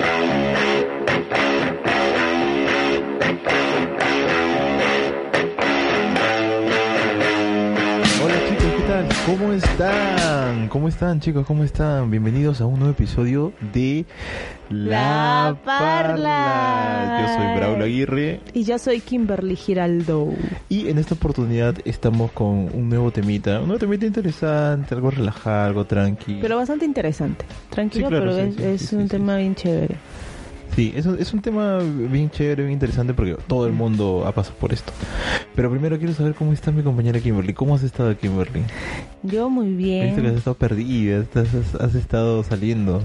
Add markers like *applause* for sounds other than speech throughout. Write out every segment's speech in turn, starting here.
Thank you. Tal? ¿Cómo están? ¿Cómo están chicos? ¿Cómo están? Bienvenidos a un nuevo episodio de La Parla. Yo soy Braulio Aguirre Y yo soy Kimberly Giraldo. y en esta oportunidad estamos con un nuevo temita, un nuevo temita interesante, algo relajado, algo tranqui. Pero bastante interesante. Tranquilo, Sí, claro, pero sí, es, sí, es sí, un tema bien chévere. Sí, es un, es un tema bien chévere, bien interesante porque todo el mundo ha pasado por esto. Pero primero quiero saber cómo está mi compañera Kimberly. ¿Cómo has estado Kimberly? Yo muy He visto que has bien. estado perdida, has, has estado saliendo.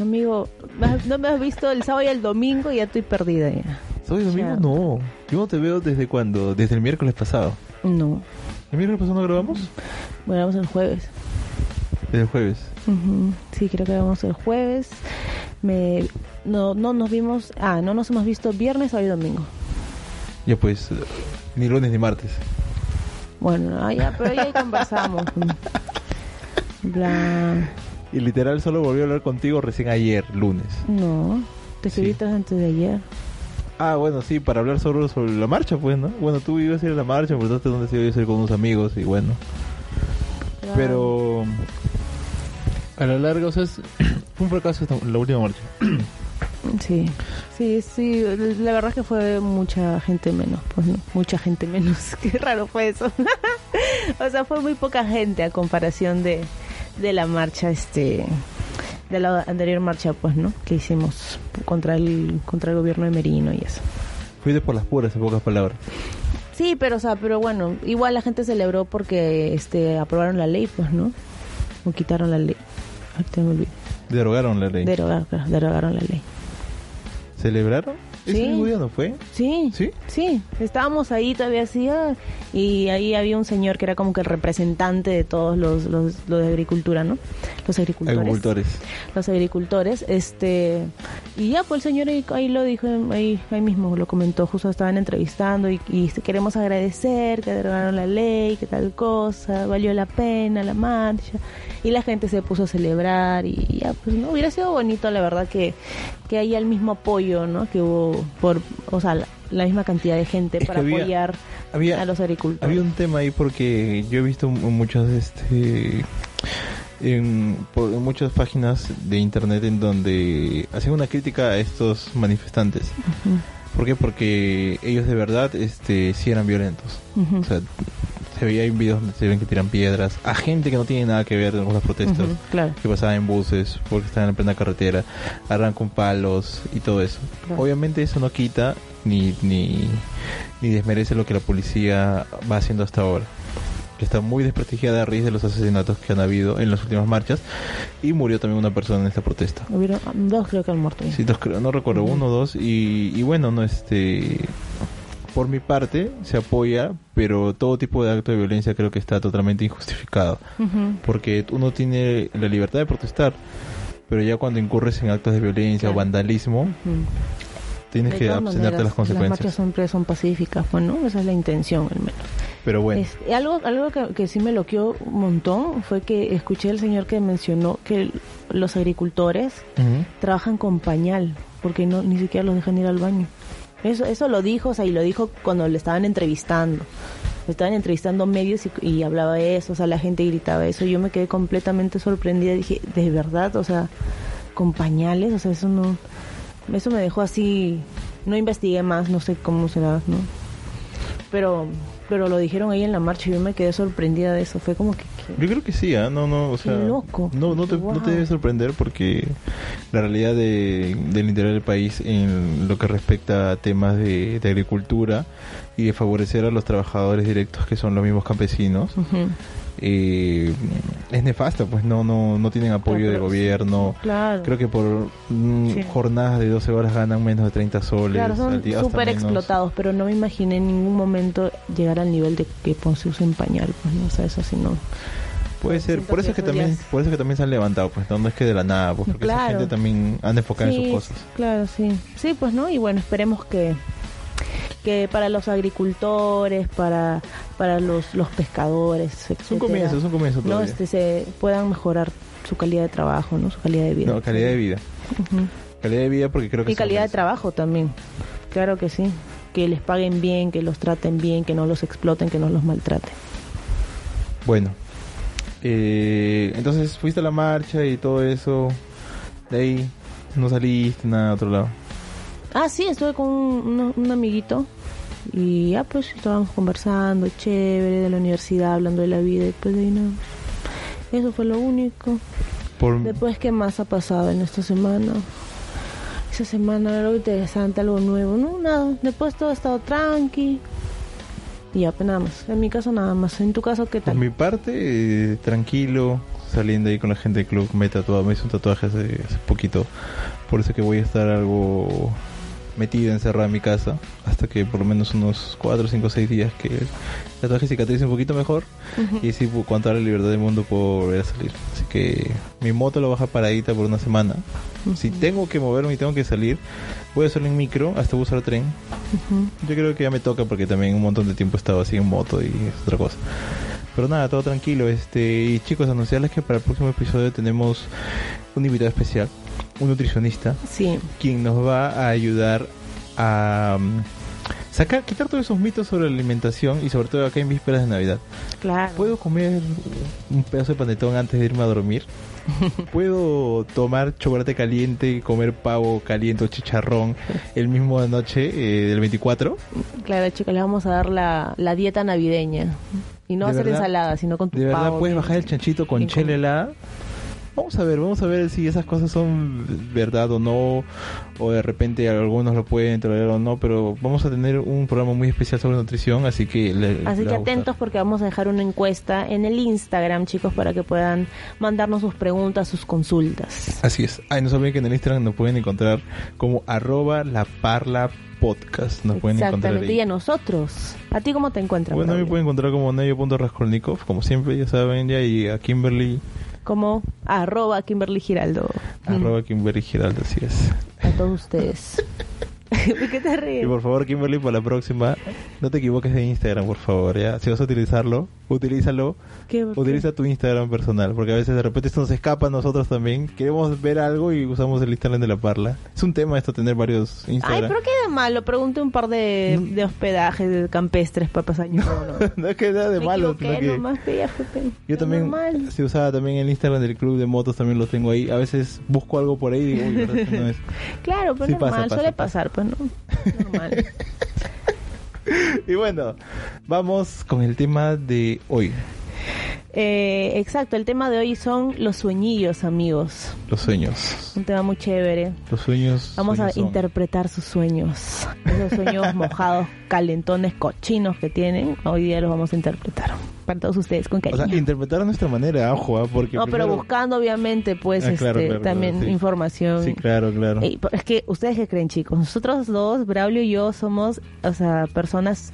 Amigo, ¿me- no me has visto el sábado y el domingo y ya estoy perdida ya. ¿Soy domingo? Ya. No. Yo no te veo desde cuando, desde el miércoles pasado. No. ¿El miércoles pasado no grabamos? Bueno, vamos el jueves. Desde el jueves. Sí, creo que vamos el jueves. Me... No, no nos vimos... Ah, no nos hemos visto viernes, sábado y domingo. Ya pues, ni lunes ni martes. Bueno, ah, ya, pero ya ahí conversamos. *laughs* Bla... Y literal solo volví a hablar contigo recién ayer, lunes. No, te Sí. escribí antes de ayer. Ah, bueno, sí, para hablar sobre, sobre la marcha, pues, ¿no? Bueno, tú ibas a ir a la marcha, dónde se iba a ir con unos amigos y bueno. Pero a la larga, o sea, es- *clears throat* fue un fracaso esta- la última marcha. *clears throat* Sí, sí, sí, la verdad es que fue mucha gente menos, pues no, mucha gente menos, *laughs* qué raro fue eso. *laughs* o sea, fue muy poca gente a comparación de, de la marcha, este, de la anterior marcha, pues, ¿no? Que hicimos contra el, contra el gobierno de Merino y eso. Fuiste por las puras, en pocas palabras. Sí, pero, o sea, pero bueno, igual la gente celebró porque, este, aprobaron la ley, pues, ¿no? O quitaron la ley. Ahorita me olvidé. Derogaron la ley. Derogar, claro, derogaron la ley. ¿Celebraron? ¿Ese Sí. mismo día no fue? Sí, ¿Sí? sí, estábamos ahí todavía así ah, y ahí había un señor que era como que el representante de todos los, los, los de agricultura, ¿no? Los agricultores. Agricultores. Los agricultores, este, y ya pues el señor ahí, ahí lo dijo, ahí, ahí mismo lo comentó, justo estaban entrevistando y, y queremos agradecer que derogaron la ley, que tal cosa, valió la pena la marcha y la gente se puso a celebrar y ya pues no hubiera sido bonito la verdad que, que haya el mismo apoyo, ¿no? Que hubo por, o sea, la, la misma cantidad de gente Es para había- apoyar Había, a los agricultores. Había un tema ahí porque yo he visto mu- muchas este en, por- en muchas páginas de internet en donde hacían una crítica a estos manifestantes. Ujú, ¿Por qué? Porque ellos de verdad este sí eran violentos. O sea, se veía en videos se ven que tiran piedras a gente que no tiene nada que ver con las protestas. ujú, claro. Que pasaban en buses porque estaban en plena carretera, arran con palos y todo eso. Claro. Obviamente eso no quita ni, ni, ni desmerece lo que la policía va haciendo hasta ahora. Que está muy desprestigiada a raíz de los asesinatos que han habido en las últimas marchas. Y murió también una persona en esta protesta. Hubieron dos creo que han muerto. Sí, dos creo, no recuerdo, uno o dos. Y, y bueno, no este. Por mi parte, se apoya, pero todo tipo de acto de violencia creo que está totalmente injustificado. Porque uno tiene la libertad de protestar, pero ya cuando incurres en actos de violencia o vandalismo, tienes De que abstenerte de las Las consecuencias. marchas siempre son pacíficas, bueno, esa es la intención al menos. Pero bueno, algo algo que, que sí me loqueó un montón fue que escuché al señor que mencionó que los agricultores trabajan con pañal, porque no ni siquiera los dejan ir al baño. Eso eso lo dijo, o sea, y lo dijo cuando le estaban entrevistando. Le estaban entrevistando medios y, y hablaba eso, o sea, la gente gritaba eso. Yo me quedé completamente sorprendida, dije, ¿de verdad? O sea, con pañales, o sea, eso no... Eso me dejó así, no investigué más, no sé cómo será, ¿no? Pero pero lo dijeron ahí en la marcha y yo me quedé sorprendida de eso. Fue como que... que- Yo creo que sí, ¿ah? no, no, o sea, loco. no, no te, no te Wow. debe sorprender porque la realidad de, del interior del país en lo que respecta a temas de, de agricultura y de favorecer a los trabajadores directos que son los mismos campesinos. Eh, es nefasta, pues no no no tienen apoyo Claro, de gobierno. Claro. Creo que por mm, Sí. jornadas de 12 horas ganan menos de 30 soles. Claro, son súper explotados, pero no me imaginé en ningún momento llegar al nivel de que pues, se usen pañal, pues no, o sea, eso sí no. Puede ser, por eso que es que también, por eso es que también se han levantado, pues no, No es que de la nada, pues porque esa Claro. gente también anda enfocada en sus cosas. Claro, sí. Sí, pues no, y bueno, esperemos que que para los agricultores, para para los, los pescadores, Es un comienzo, es un comienzo no este se puedan mejorar su calidad de trabajo, ¿no? Su calidad de vida. No, calidad de vida. Ujú. Calidad de vida porque creo que Y calidad de trabajo también. Claro que sí. Que les paguen bien, que los traten bien, que no los exploten, que no los maltraten. Bueno, eh, entonces fuiste a la marcha y todo eso. De ahí no saliste nada a otro lado. Ah, sí, estuve con un, un- un amiguito y ya pues estábamos conversando, chévere, de la universidad, hablando de la vida y pues de ahí nada. Eso fue lo único. Por, Después, ¿qué más ha pasado en esta semana? Esa semana algo interesante, algo nuevo. No, nada. Después todo ha estado tranqui. Y ya, pues nada más. En mi caso nada más. En tu caso, ¿qué por tal? mi parte, eh, tranquilo, saliendo ahí con la gente del club, me he tatuado, me hice un tatuaje hace, hace poquito. Por eso que voy a estar algo metido, encerrado en mi casa, hasta que por lo menos unos 4, 5, 6 días que el tatuaje cicatrice un poquito mejor. Y si pu- cuanto a la libertad del mundo puedo volver a salir. Así que mi moto lo baja paradita por una semana. Si tengo que moverme y tengo que salir, voy a hacerlo en micro hasta usar tren. Ujú. Yo creo que ya me toca porque también un montón de tiempo he estado así en moto y es otra cosa. Pero nada, todo tranquilo. Este, y chicos, anunciarles que para el próximo episodio tenemos un invitado especial, un nutricionista, Sí. quien nos va a ayudar a um, sacar, quitar todos esos mitos sobre la alimentación y sobre todo acá en vísperas de Navidad. Claro. ¿Puedo comer un pedazo de panetón antes de irme a dormir? *laughs* ¿Puedo tomar chocolate caliente y comer pavo caliente o chicharrón el mismo de noche eh, del 24? Claro, chicos, les vamos a dar la, la dieta navideña. Y no ¿De hacer verdad? ensalada, sino con tu ¿De verdad puedes bajar el chanchito con chela helada? Vamos a ver, vamos a ver si esas cosas son verdad o no, o de repente algunos lo pueden tolerar o no, pero vamos a tener un programa muy especial sobre nutrición, así que le, Así le que a atentos porque vamos a dejar una encuesta en el Instagram, chicos, para que puedan mandarnos sus preguntas, sus consultas. Así es. Ay, no se olviden que en el Instagram nos pueden encontrar como arroba la parla podcast. Nos pueden encontrar ahí. Y a nosotros. ¿A ti cómo te encuentras? Bueno, me Braulio? pueden encontrar como Nayo.raskolnikov, como siempre, ya saben, ya, y a Kimberly, Como arroba Kimberly Giraldo. arroba Kimberly Giraldo, así es. A todos ustedes. *laughs* *laughs* ¿De qué te Y ríes? por favor, Kimberly, para la próxima, no te equivoques de Instagram, por favor, ya. Si vas a utilizarlo, utilízalo. ¿Qué- Utiliza tu Instagram personal, porque a veces de repente esto nos escapa a nosotros también. Queremos ver algo y usamos el Instagram de la parla. Es un tema esto, tener varios Ay, Instagram. pero qué de malo. Pregunté un par de, de hospedajes de campestres para pasar nuevo. *laughs* no es que de Me malo, sino que... nomás, pe. Yo también, normal. si usaba también el Instagram del club de motos, también lo tengo ahí. A veces busco algo por ahí y digo, uy, ¿verdad que no es? *laughs* Claro, pero Sí, normal, pasa, pasa, suele pasa. pasar, pues *laughs* Y bueno, vamos con el tema de hoy, Eh, exacto, el tema de hoy son los sueñillos, amigos. los sueños. Un tema muy chévere. Los sueños. Vamos a son. interpretar sus sueños. Esos sueños *laughs* mojados, calentones, cochinos que tienen. Hoy día los vamos a interpretar. Para todos ustedes, con O cariño. sea, interpretar a nuestra manera, ojo, ¿ah? porque. no, pero buscando obviamente, pues, Ah, este, claro, claro, claro, también sí. información. Sí, claro, claro. Ey, es que ustedes qué creen, chicos. Nosotros dos, Braulio y yo, somos, o sea, personas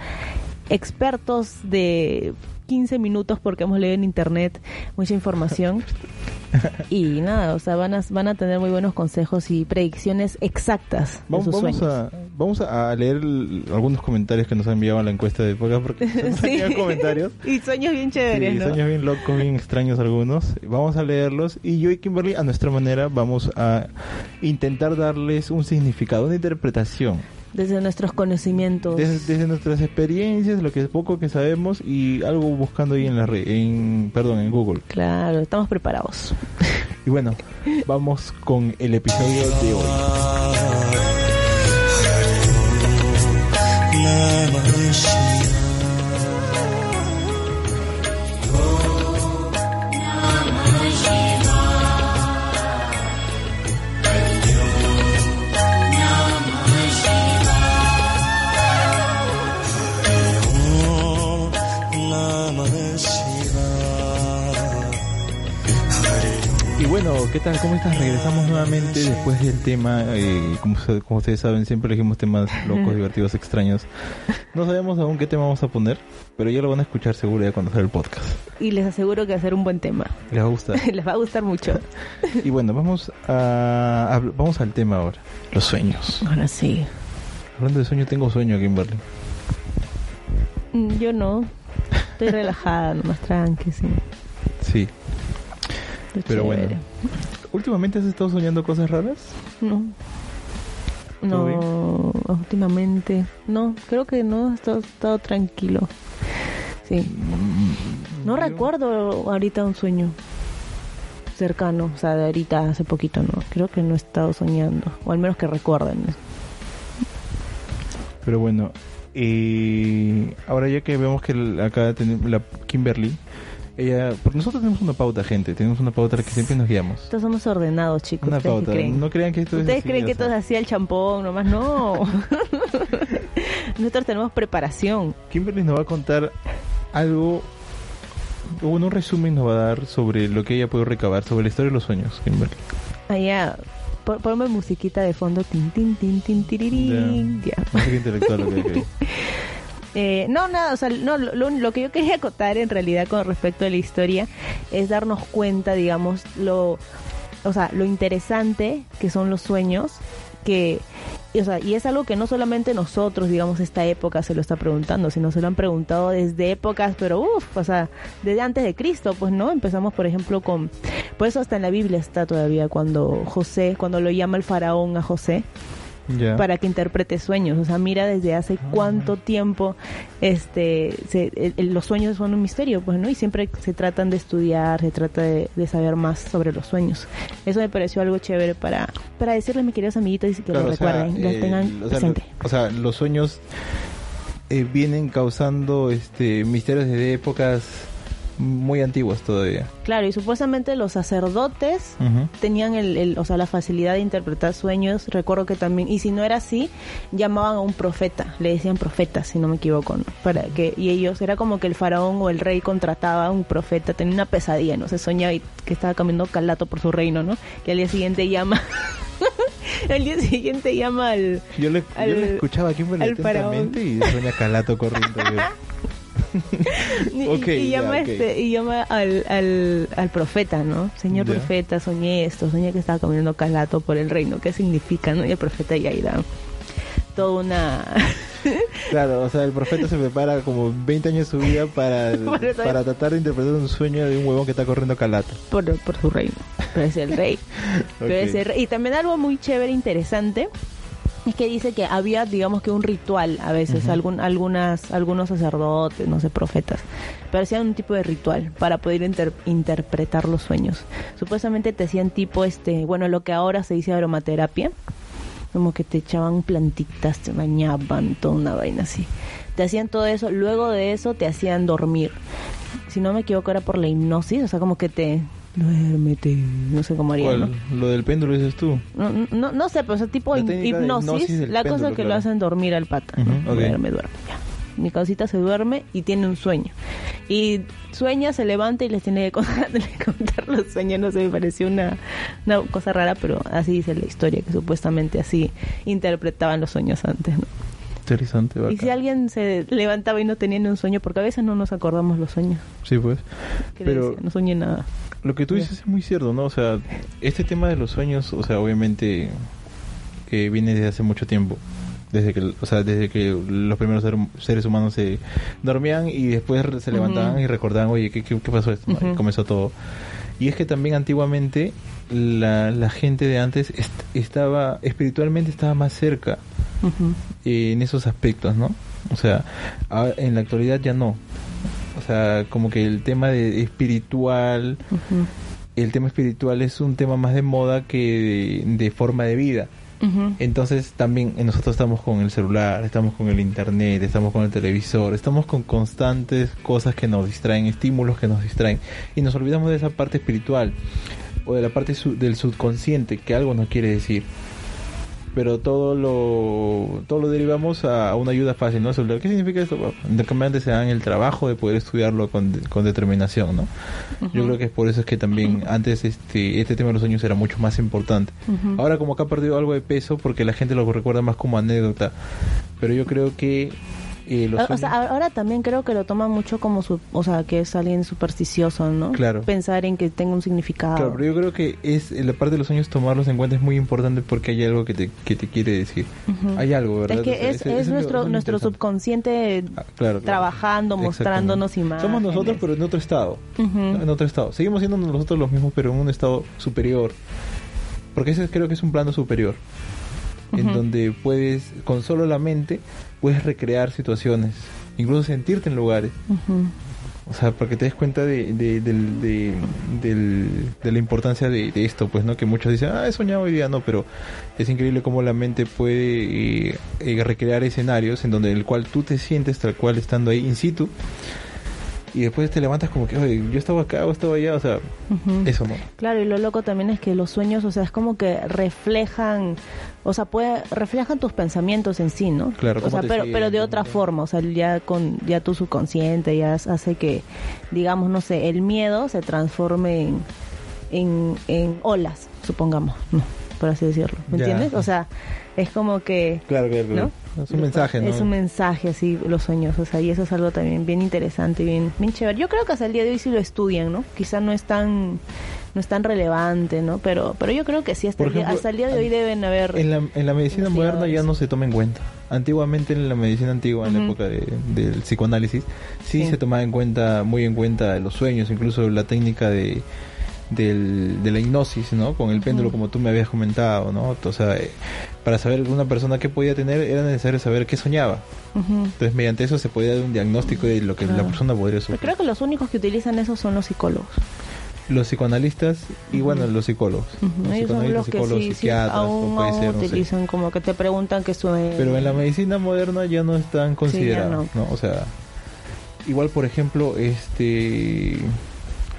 expertos de 15 minutos porque hemos leído en internet mucha información. *laughs* y nada, o sea, van a, van a tener muy buenos consejos y predicciones exactas de Vamos, sus vamos sueños. a, vamos a leer el- algunos comentarios que nos han enviado a la encuesta de podcast porque *laughs* enviado comentarios. y sueños bien chéveres, Sí, ¿no? sueños bien locos, bien extraños algunos. Vamos a leerlos y yo y Kimberly a nuestra manera vamos a intentar darles un significado, una interpretación. Desde nuestros conocimientos. Desde, desde nuestras experiencias, lo que poco que sabemos y algo buscando ahí en la red, en, perdón, en Google. Claro, estamos preparados. *laughs* Y bueno, vamos con el episodio de hoy. ¿Qué tal? ¿Cómo estás? Regresamos nuevamente después del tema. eh, como, como ustedes saben, siempre elegimos temas locos, *laughs* divertidos, extraños. No sabemos aún qué tema vamos a poner, pero ya lo van a escuchar seguro ya cuando salga el podcast. Y les aseguro que va a ser un buen tema. Les va a gustar. *laughs* les va a gustar mucho. *laughs* y bueno, vamos a, a- vamos al tema ahora. Los sueños. Ahora sí. Hablando de sueño, tengo sueño, Kimberly. Mm, Yo no. Estoy relajada, nomás tranqui, sí. Sí. Pero bueno. ¿Últimamente has estado soñando cosas raras? No. ¿Todo No, últimamente. No, creo que no, he estado, estado tranquilo. Sí. No Yo- recuerdo ahorita un sueño cercano, o sea, de ahorita hace poquito, no. Creo que no he estado soñando, o al menos que recuerden. Pero bueno, eh, ahora ya que vemos que acá tenemos la Kimberly, ella, porque nosotros tenemos una pauta, gente, tenemos una pauta que siempre nos guiamos. Estos somos ordenados, chicos. Una ¿Ustedes qué pauta, creen? no crean que esto es ¿Ustedes así, creen que esto es así el champón? Nomás no. *laughs* Nosotros tenemos preparación. Kimberly nos va a contar algo, o bueno, un resumen nos va a dar sobre lo que ella puede recabar sobre la historia de los sueños, Kimberly. Allá, pon- ponme musiquita de fondo. Tin, tin, tin, tin, tirirín. Ya. Sé qué intelectual lo que hay que *laughs* Eh, no, nada, o sea, no, lo, que yo quería acotar en realidad con respecto a la historia es darnos cuenta, digamos, lo, o sea, lo interesante que son los sueños, que, o sea, y es algo que no solamente nosotros, digamos, esta época se lo está preguntando, sino se lo han preguntado desde épocas, pero uff, o sea, desde antes de Cristo, pues, ¿no? Empezamos, por ejemplo, con, por eso hasta en la Biblia está todavía cuando José, cuando lo llama el faraón a José, Para que interprete sueños. O sea, mira desde hace cuánto tiempo este se- el- los sueños son un misterio, pues, ¿no? Y siempre se tratan de estudiar, se trata de, de saber más sobre los sueños. Eso me pareció algo chévere para, para decirles, mis queridos amiguitos, y que Claro, lo sea, recuerden, lo eh, tengan o sea, lo- presente. o sea, los sueños eh, vienen causando este misterios desde épocas muy antiguas todavía. Claro, y supuestamente los sacerdotes tenían el, el- o sea, la facilidad de interpretar sueños. Recuerdo que también, y si no era así, llamaban a un profeta, le decían profeta, si no me equivoco, ¿no? Para que, y ellos, era como que el faraón o el rey contrataba a un profeta, tenía una pesadilla, ¿no? Se soñaba y que estaba caminando calato por su reino, ¿no? Y al día siguiente llama, *laughs* al día siguiente llama al, Yo le, Al- yo le escuchaba a Kimberly al faraón. atentamente y sueña calato corriendo. *laughs* yo. Y, llama este y llama al, al, al profeta no señor profeta soñé esto soñé que estaba caminando calato por el reino. Qué significa no y el profeta ya irá. Toda una *laughs* Claro, o sea, el profeta se prepara como 20 años de su vida para, *laughs* Para tratar de interpretar un sueño de un huevón que está corriendo calato. por, por su reino. Pero es el rey. *laughs* Pero es el rey. y también algo muy chévere interesante es que dice que había digamos que un ritual a veces algún, algunas algunos sacerdotes no sé profetas pero hacían un tipo de ritual para poder inter- interpretar los sueños. Supuestamente te hacían tipo este bueno lo que ahora se dice aromaterapia como que te echaban plantitas te bañaban toda una vaina así. Te hacían todo eso luego de eso te hacían dormir. Si no me equivoco era por la hipnosis o sea como que te duérmete no sé cómo haría ¿no? Lo del péndulo dices tú. No, no, no sé, pero ese tipo La de hipnosis, la cosa péndulo, que lo hacen dormir al pata. Ujú, ¿no? ok. Duerme, duerme, ya. Mi causita se duerme y tiene un sueño. Y sueña, se levanta y les tiene que contar, *laughs* contar los sueños. No sé, me pareció una, una cosa rara, pero así dice la historia, que supuestamente así interpretaban los sueños antes. ¿no? Interesante, Y bacán. si alguien se levantaba y no tenía ni un sueño, porque a veces no nos acordamos los sueños. Sí, pues. Pero decía, no soñé nada. Lo que tú dices es muy cierto, ¿no? O sea, este tema de los sueños, o sea, obviamente que viene desde hace mucho tiempo. Desde que, o sea, desde que los primeros ser- seres humanos se dormían y después se levantaban y recordaban, oye, ¿qué, qué, qué pasó esto? Y comenzó todo. Y es que también antiguamente la, la gente de antes est- estaba, espiritualmente estaba más cerca en esos aspectos, ¿no? O sea, en la actualidad ya no. O sea, como que el tema de espiritual, el tema espiritual es un tema más de moda que de, de forma de vida. Entonces también eh, nosotros estamos con el celular, estamos con el internet, estamos con el televisor, estamos con constantes cosas que nos distraen, estímulos que nos distraen y nos olvidamos de esa parte espiritual o de la parte su- del subconsciente que algo nos quiere decir. Pero todo lo todo lo derivamos a, una ayuda fácil, ¿no? ¿Qué significa esto? Intercambiantes se dan el trabajo de poder estudiarlo con, con determinación, ¿no? Yo creo que es por eso es que también antes este este tema de los sueños era mucho más importante. Ahora como que ha perdido algo de peso porque la gente lo recuerda más como anécdota, pero yo creo que o sea, ahora también creo que lo toman mucho como, su, o sea, que es alguien supersticioso, ¿no? Claro. Pensar en que tenga un significado. Claro, pero yo creo que es la parte de los sueños tomarlos en cuenta es muy importante porque hay algo que te, que te quiere decir. Hay algo, ¿verdad? Es que es, nuestro, nuestro subconsciente ah, trabajando, mostrándonos imágenes. Somos nosotros, pero en otro estado. En otro estado. Seguimos siendo nosotros los mismos, pero en un estado superior. Porque ese creo que es un plano superior. En donde puedes, con solo la mente, puedes recrear situaciones, incluso sentirte en lugares. O sea, para que te des cuenta de, de, de, la importancia de, esto, pues, ¿no? Que muchos dicen, ah, he soñado hoy día, no, pero es increíble cómo la mente puede eh, eh, recrear escenarios en donde el cual tú te sientes tal cual estando ahí in situ y después te levantas como que, oye, yo estaba acá o estaba allá, o sea, eso no. Claro, y lo loco también es que los sueños, o sea, es como que reflejan, o sea, puede, reflejan tus pensamientos en sí, ¿no? Claro, o sea, pero, pero de otra forma, o sea, ya con, ya tu subconsciente ya hace que, digamos, no sé, el miedo se transforme en, en, olas, supongamos, ¿no? por así decirlo, ¿me entiendes? O sea, es como que... Claro, claro, ¿no? Es un mensaje, ¿no? Es un mensaje, así, los sueños, o sea, y eso es algo también bien interesante, bien, bien chévere. Yo creo que hasta el día de hoy sí lo estudian, ¿no? Quizá no es tan no es tan relevante, ¿no? Pero pero yo creo que sí, hasta, el, día, hasta el día de hoy deben haber... En la, en la medicina moderna ya no se toma en cuenta. Antiguamente en la medicina antigua, en la época del psicoanálisis, sí, se tomaba en cuenta, muy en cuenta los sueños, incluso la técnica de del, de la hipnosis, ¿no? Con el péndulo, como tú me habías comentado, ¿no? O sea, eh, para saber una persona qué podía tener, era necesario saber qué soñaba. Entonces, mediante eso se podía dar un diagnóstico de lo que la persona podría sufrir. creo que los únicos que utilizan eso son los psicólogos. Los psicoanalistas y, bueno, los psicólogos. Los son los que sí, psiquiatras, aún, utilizan como que te preguntan qué sueña. Pero en la medicina moderna ya no están considerados, no. O sea, igual, por ejemplo, este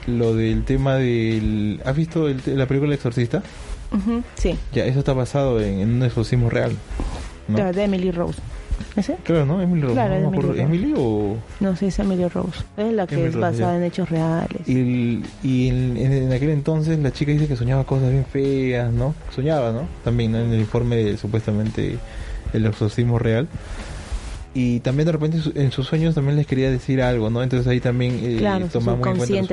lo del tema del... ¿Has visto la película El Exorcista? sí. Ya, eso está basado en, un exorcismo real. ¿no? de Emily Rose. ¿Ese? Claro, ¿no? Emily Rose. Claro, no. ¿Emily o...? No, sí, es Emily Rose. Es la que es basada en hechos reales. Y, y en, aquel entonces la chica dice que soñaba cosas bien feas, ¿no? Soñaba, ¿no? También en el informe de, supuestamente el exorcismo real y también de repente en sus sueños también les quería decir algo, ¿no? Entonces ahí también eh, claro, muy en cuenta los sueños.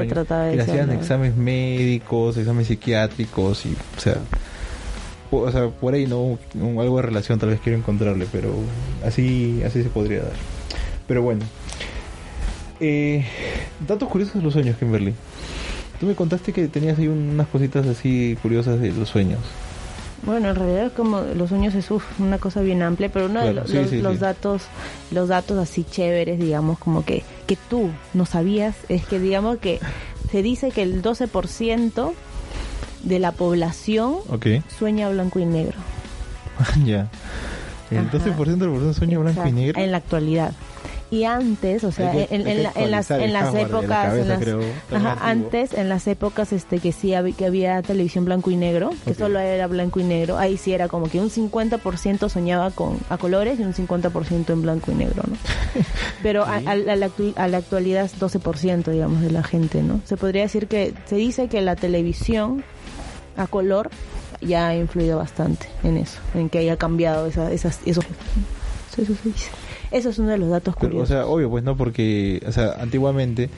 y hacían exámenes médicos, exámenes psiquiátricos y, o sea, o sea, por ahí no algo de relación tal vez quiero encontrarle, pero así así se podría dar. Pero bueno. Eh, datos curiosos de los sueños, Kimberly. Tú me contaste que tenías ahí unas cositas así curiosas de los sueños. Bueno, en realidad como los sueños es una cosa bien amplia, pero uno de los, datos, los datos así chéveres, digamos, como que, que tú no sabías, es que digamos que se dice que el 12% *laughs* de la población sueña blanco y negro. ya. El 12% de la población sueña blanco y negro. En la actualidad y antes o sea en, en, las en las épocas antes en las épocas este que sí había, que había televisión blanco y negro que solo era blanco y negro ahí sí era como que un 50% soñaba con a colores y un 50% en blanco y negro no *laughs* pero a, la, a la actualidad es 12% digamos de la gente no se podría decir que se dice que la televisión a color ya ha influido bastante en eso en que haya cambiado esa, esas eso, eso se dice eso es uno de los datos curiosos. o sea, obvio, pues no, porque, o sea, antiguamente,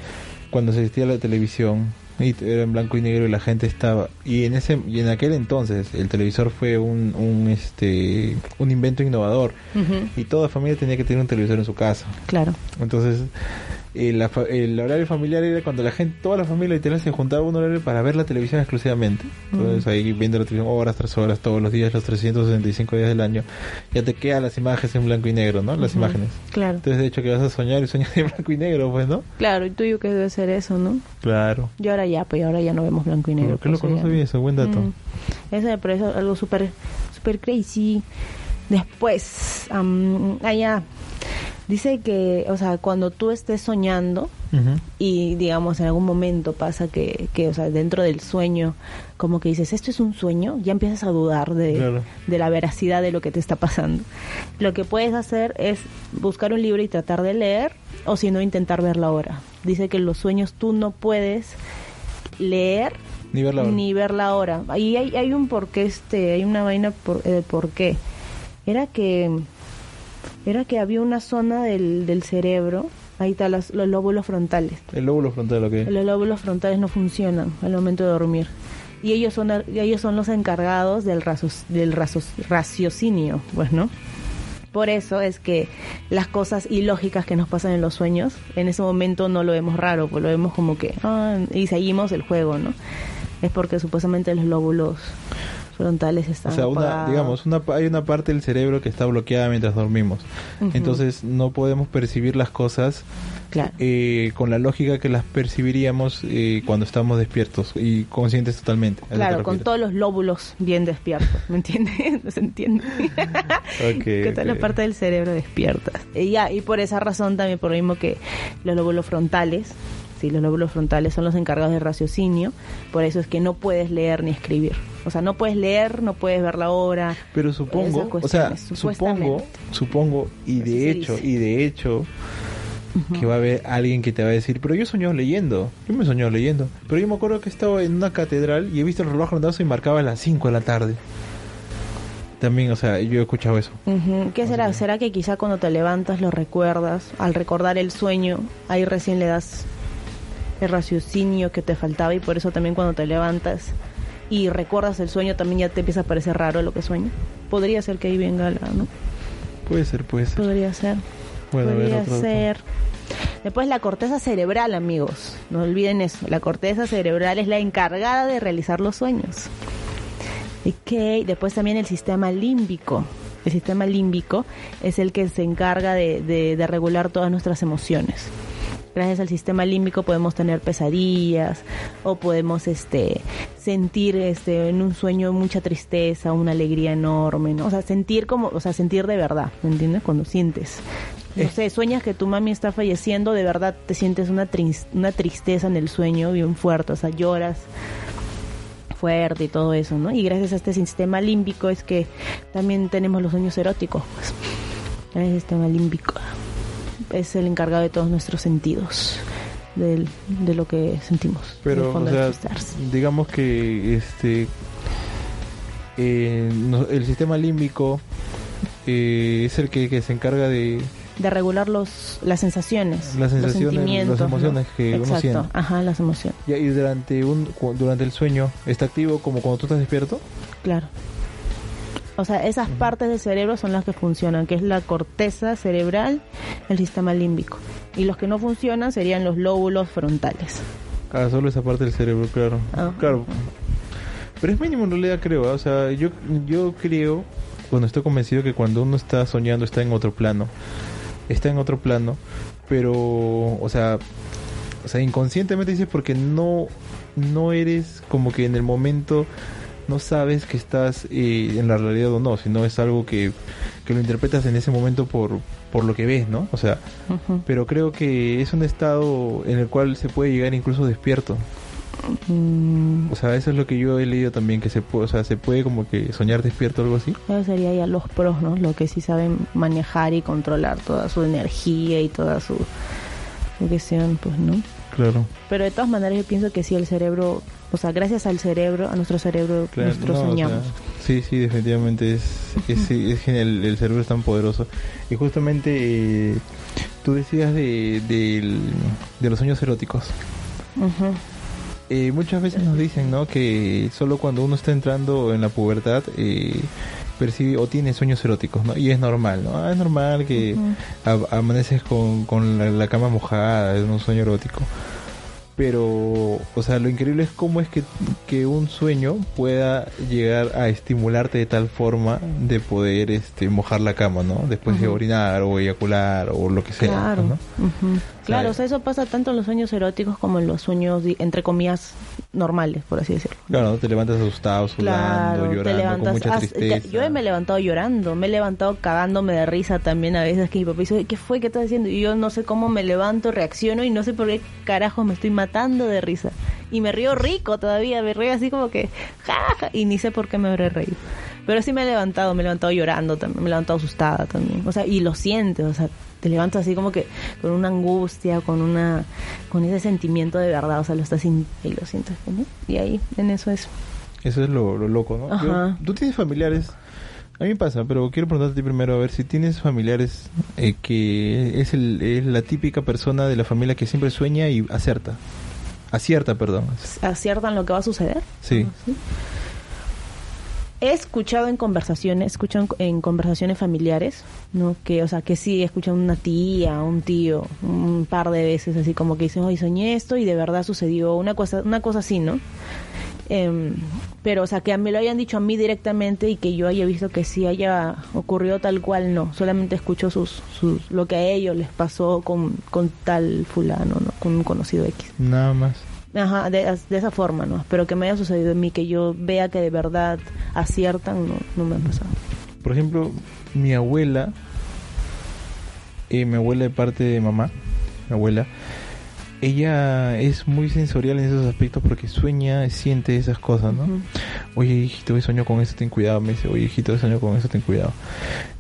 cuando se existía la televisión, y era en blanco y negro y la gente estaba y en ese y en aquel entonces el televisor fue un, un este un invento innovador. Y toda familia tenía que tener un televisor en su casa. Claro. Entonces el, horario familiar era cuando la gente, toda la familia literal se juntaba un horario para ver la televisión exclusivamente. Entonces ahí viendo la televisión horas tras horas, todos los días, los 365 días del año, ya te quedan las imágenes en blanco y negro, ¿no? Las imágenes. Claro. Entonces de hecho que vas a soñar y soñar *laughs* en blanco y negro, pues, ¿no? Claro, y tuyo que debe ser eso, ¿no? Claro. Y ahora ya, pues ahora ya no vemos blanco y negro. ¿Qué lo pues, no eso? Buen dato. Eso me parece algo súper, súper crazy. Después, allá Dice que, o sea, cuando tú estés soñando, y digamos en algún momento pasa que, que o sea dentro del sueño como que dices esto es un sueño ya empiezas a dudar de, Claro. de la veracidad de lo que te está pasando. Lo que puedes hacer es buscar un libro y tratar de leer o si no intentar ver la hora. Dice que los sueños tú no puedes leer Ni ver la hora. ni ver la hora. Ahí hay, hay un porqué este hay una vaina por, eh, por qué. Era que era que había una zona del, del cerebro ahí están los, los lóbulos frontales El lóbulo frontal, lo que los lóbulos frontales no funcionan al momento de dormir. Y ellos son, ellos son los encargados del, rasos- del rasos- raciocinio, pues, ¿no? Por eso es que las cosas ilógicas que nos pasan en los sueños, en ese momento no lo vemos raro, pues lo vemos como que, ah, y seguimos el juego, ¿no? Es porque supuestamente los lóbulos frontales están O sea, una, digamos, una, hay una parte del cerebro que está bloqueada mientras dormimos. Entonces no podemos percibir las cosas Claro. eh, con la lógica que las percibiríamos eh, cuando estamos despiertos y conscientes totalmente. ¿A eso te Claro, con todos los lóbulos bien despiertos, ¿me entiendes? *laughs* ¿No se entiende? Ok, que toda la ok. parte del cerebro despiertas. Y ya, y por esa razón también, por lo mismo que los lóbulos frontales, sí, los lóbulos frontales son los encargados del raciocinio, por eso es que no puedes leer ni escribir. O sea, no puedes leer, no puedes ver la hora. Pero supongo, o sea, supongo, supongo, y de hecho, dice. y de hecho, que va a haber alguien que te va a decir, pero yo soñado leyendo, yo me he soñado leyendo, pero yo me acuerdo que estaba en una catedral y he visto el reloj rondazo y marcaba las 5 de la tarde. También, o sea, yo he escuchado eso. ¿Qué será? ¿Será que quizá cuando te levantas lo recuerdas? Al recordar el sueño, ahí recién le das el raciocinio que te faltaba y por eso también cuando te levantas y recuerdas el sueño también ya te empieza a parecer raro lo que sueño. Podría ser que ahí venga la, ¿no? Puede ser, puede ser. Podría ser. Bueno, Podría otro- ser. Después la corteza cerebral, amigos. No olviden eso. La corteza cerebral es la encargada de realizar los sueños. Ok, después también el sistema límbico. El sistema límbico es el que se encarga de, de- de regular todas nuestras emociones. Gracias al sistema límbico podemos tener pesadillas o podemos este sentir este en un sueño mucha tristeza, una alegría enorme, ¿no? O sea, sentir como, o sea, sentir de verdad, ¿me entiendes? Cuando sientes. No Eh. sé, sueñas que tu mami está falleciendo, de verdad te sientes una, tris- una tristeza en el sueño bien fuerte, o sea, lloras fuerte y todo eso, ¿no? Y gracias a este sistema límbico es que también tenemos los sueños eróticos. Pues. El sistema límbico es el encargado de todos nuestros sentidos, del- de lo que sentimos. Pero, o sea, digamos que este eh, no- el sistema límbico eh, es el que, que se encarga de de regular los las sensaciones, Las los sensaciones, sentimientos, las emociones ¿no? que uno siente. Ajá, las emociones, ya, y durante un durante el sueño está activo como cuando tú estás despierto. claro. O sea, esas partes del cerebro son las que funcionan, que es la corteza cerebral, el sistema límbico. Y los que no funcionan serían los lóbulos frontales. Ah, solo esa parte del cerebro, claro. Ah. Claro. Pero es mínimo en realidad creo, ¿ah? o sea, yo yo creo, bueno, estoy convencido que cuando uno está soñando está en otro plano. Está en otro plano, pero o sea, o sea, inconscientemente dices porque no no eres como que en el momento no sabes que estás eh, en la realidad o no, sino es algo que, que lo interpretas en ese momento por, por lo que ves, ¿no? O sea, pero creo que es un estado en el cual se puede llegar incluso despierto. Mm, O sea, eso es lo que yo he leído también, que se puede, o sea, se puede como que soñar despierto o algo así. Eso sería ya los pros, ¿no? Lo que sí saben manejar y controlar toda su energía y toda su... Lo que sean, pues, ¿no? Claro. Pero de todas maneras yo pienso que sí el cerebro, o sea, gracias al cerebro, a nuestro cerebro, Claro, nosotros no, o soñamos. sea, sí, sí, definitivamente es, es, sí, es genial, el cerebro es tan poderoso. Y justamente eh, tú decías de, del- de los sueños eróticos. Eh, muchas veces nos dicen, ¿no? Que solo cuando uno está entrando en la pubertad eh, percibe o tiene sueños eróticos, ¿no? Y es normal, ¿no? Ah, es normal que amaneces con, con la, la cama mojada, es un sueño erótico. Pero, o sea, lo increíble es cómo es que, que un sueño pueda llegar a estimularte de tal forma de poder este, mojar la cama, ¿no? Después de orinar o eyacular o lo que sea, Claro. ¿no? Claro, o sea, eso pasa tanto en los sueños eróticos como en los sueños, entre comillas, normales, por así decirlo. Claro, ¿no? te levantas asustado, sudando, Claro, te llorando, levantas. con mucha tristeza. yo me he levantado llorando, me he levantado cagándome de risa también a veces que mi papá dice, ¿qué fue? ¿Qué estás haciendo? Y yo no sé cómo me levanto, reacciono y no sé por qué carajos me estoy matando de risa. Y me río rico todavía, me río así como que, ja, ja, y ni sé por qué me habré reído. Pero sí me he levantado, me he levantado llorando también, me he levantado asustada también. O sea, y lo sientes, o sea, te levantas así como que con una angustia, con una con ese sentimiento de verdad, o sea, lo estás y lo sientes. Y ahí, en eso es. Eso es lo, lo loco, ¿no? Ajá. Yo- Tú tienes familiares, a mí me pasa, pero quiero preguntarte primero, a ver si tienes familiares eh, que es, el, es la típica persona de la familia que siempre sueña y acierta. Acierta, perdón. aciertan lo que va a suceder. Sí. He escuchado en conversaciones, he escuchado en, conversaciones familiares, ¿no? Que, o sea, que sí, he escuchado una tía, un tío, un par de veces, así como que dicen, hoy soñé esto y de verdad sucedió una cosa, una cosa así, ¿no? Em, pero, o sea, que me lo hayan dicho a mí directamente y que yo haya visto que sí haya ocurrido tal cual, no. Solamente escucho sus, sus, lo que a ellos les pasó con, con tal fulano, ¿no? Con un conocido X. Nada más. Ajá, de, de esa forma, ¿no? Pero que me haya sucedido en mí, que yo vea que de verdad aciertan, no, no me ha pasado. Por ejemplo, mi abuela, eh, mi abuela de parte de mamá, mi abuela, ella es muy sensorial en esos aspectos porque sueña, siente esas cosas, ¿no? Oye, hijito, hoy soñó con eso, ten cuidado. Me dice, oye, hijito, hoy soñó con eso, ten cuidado.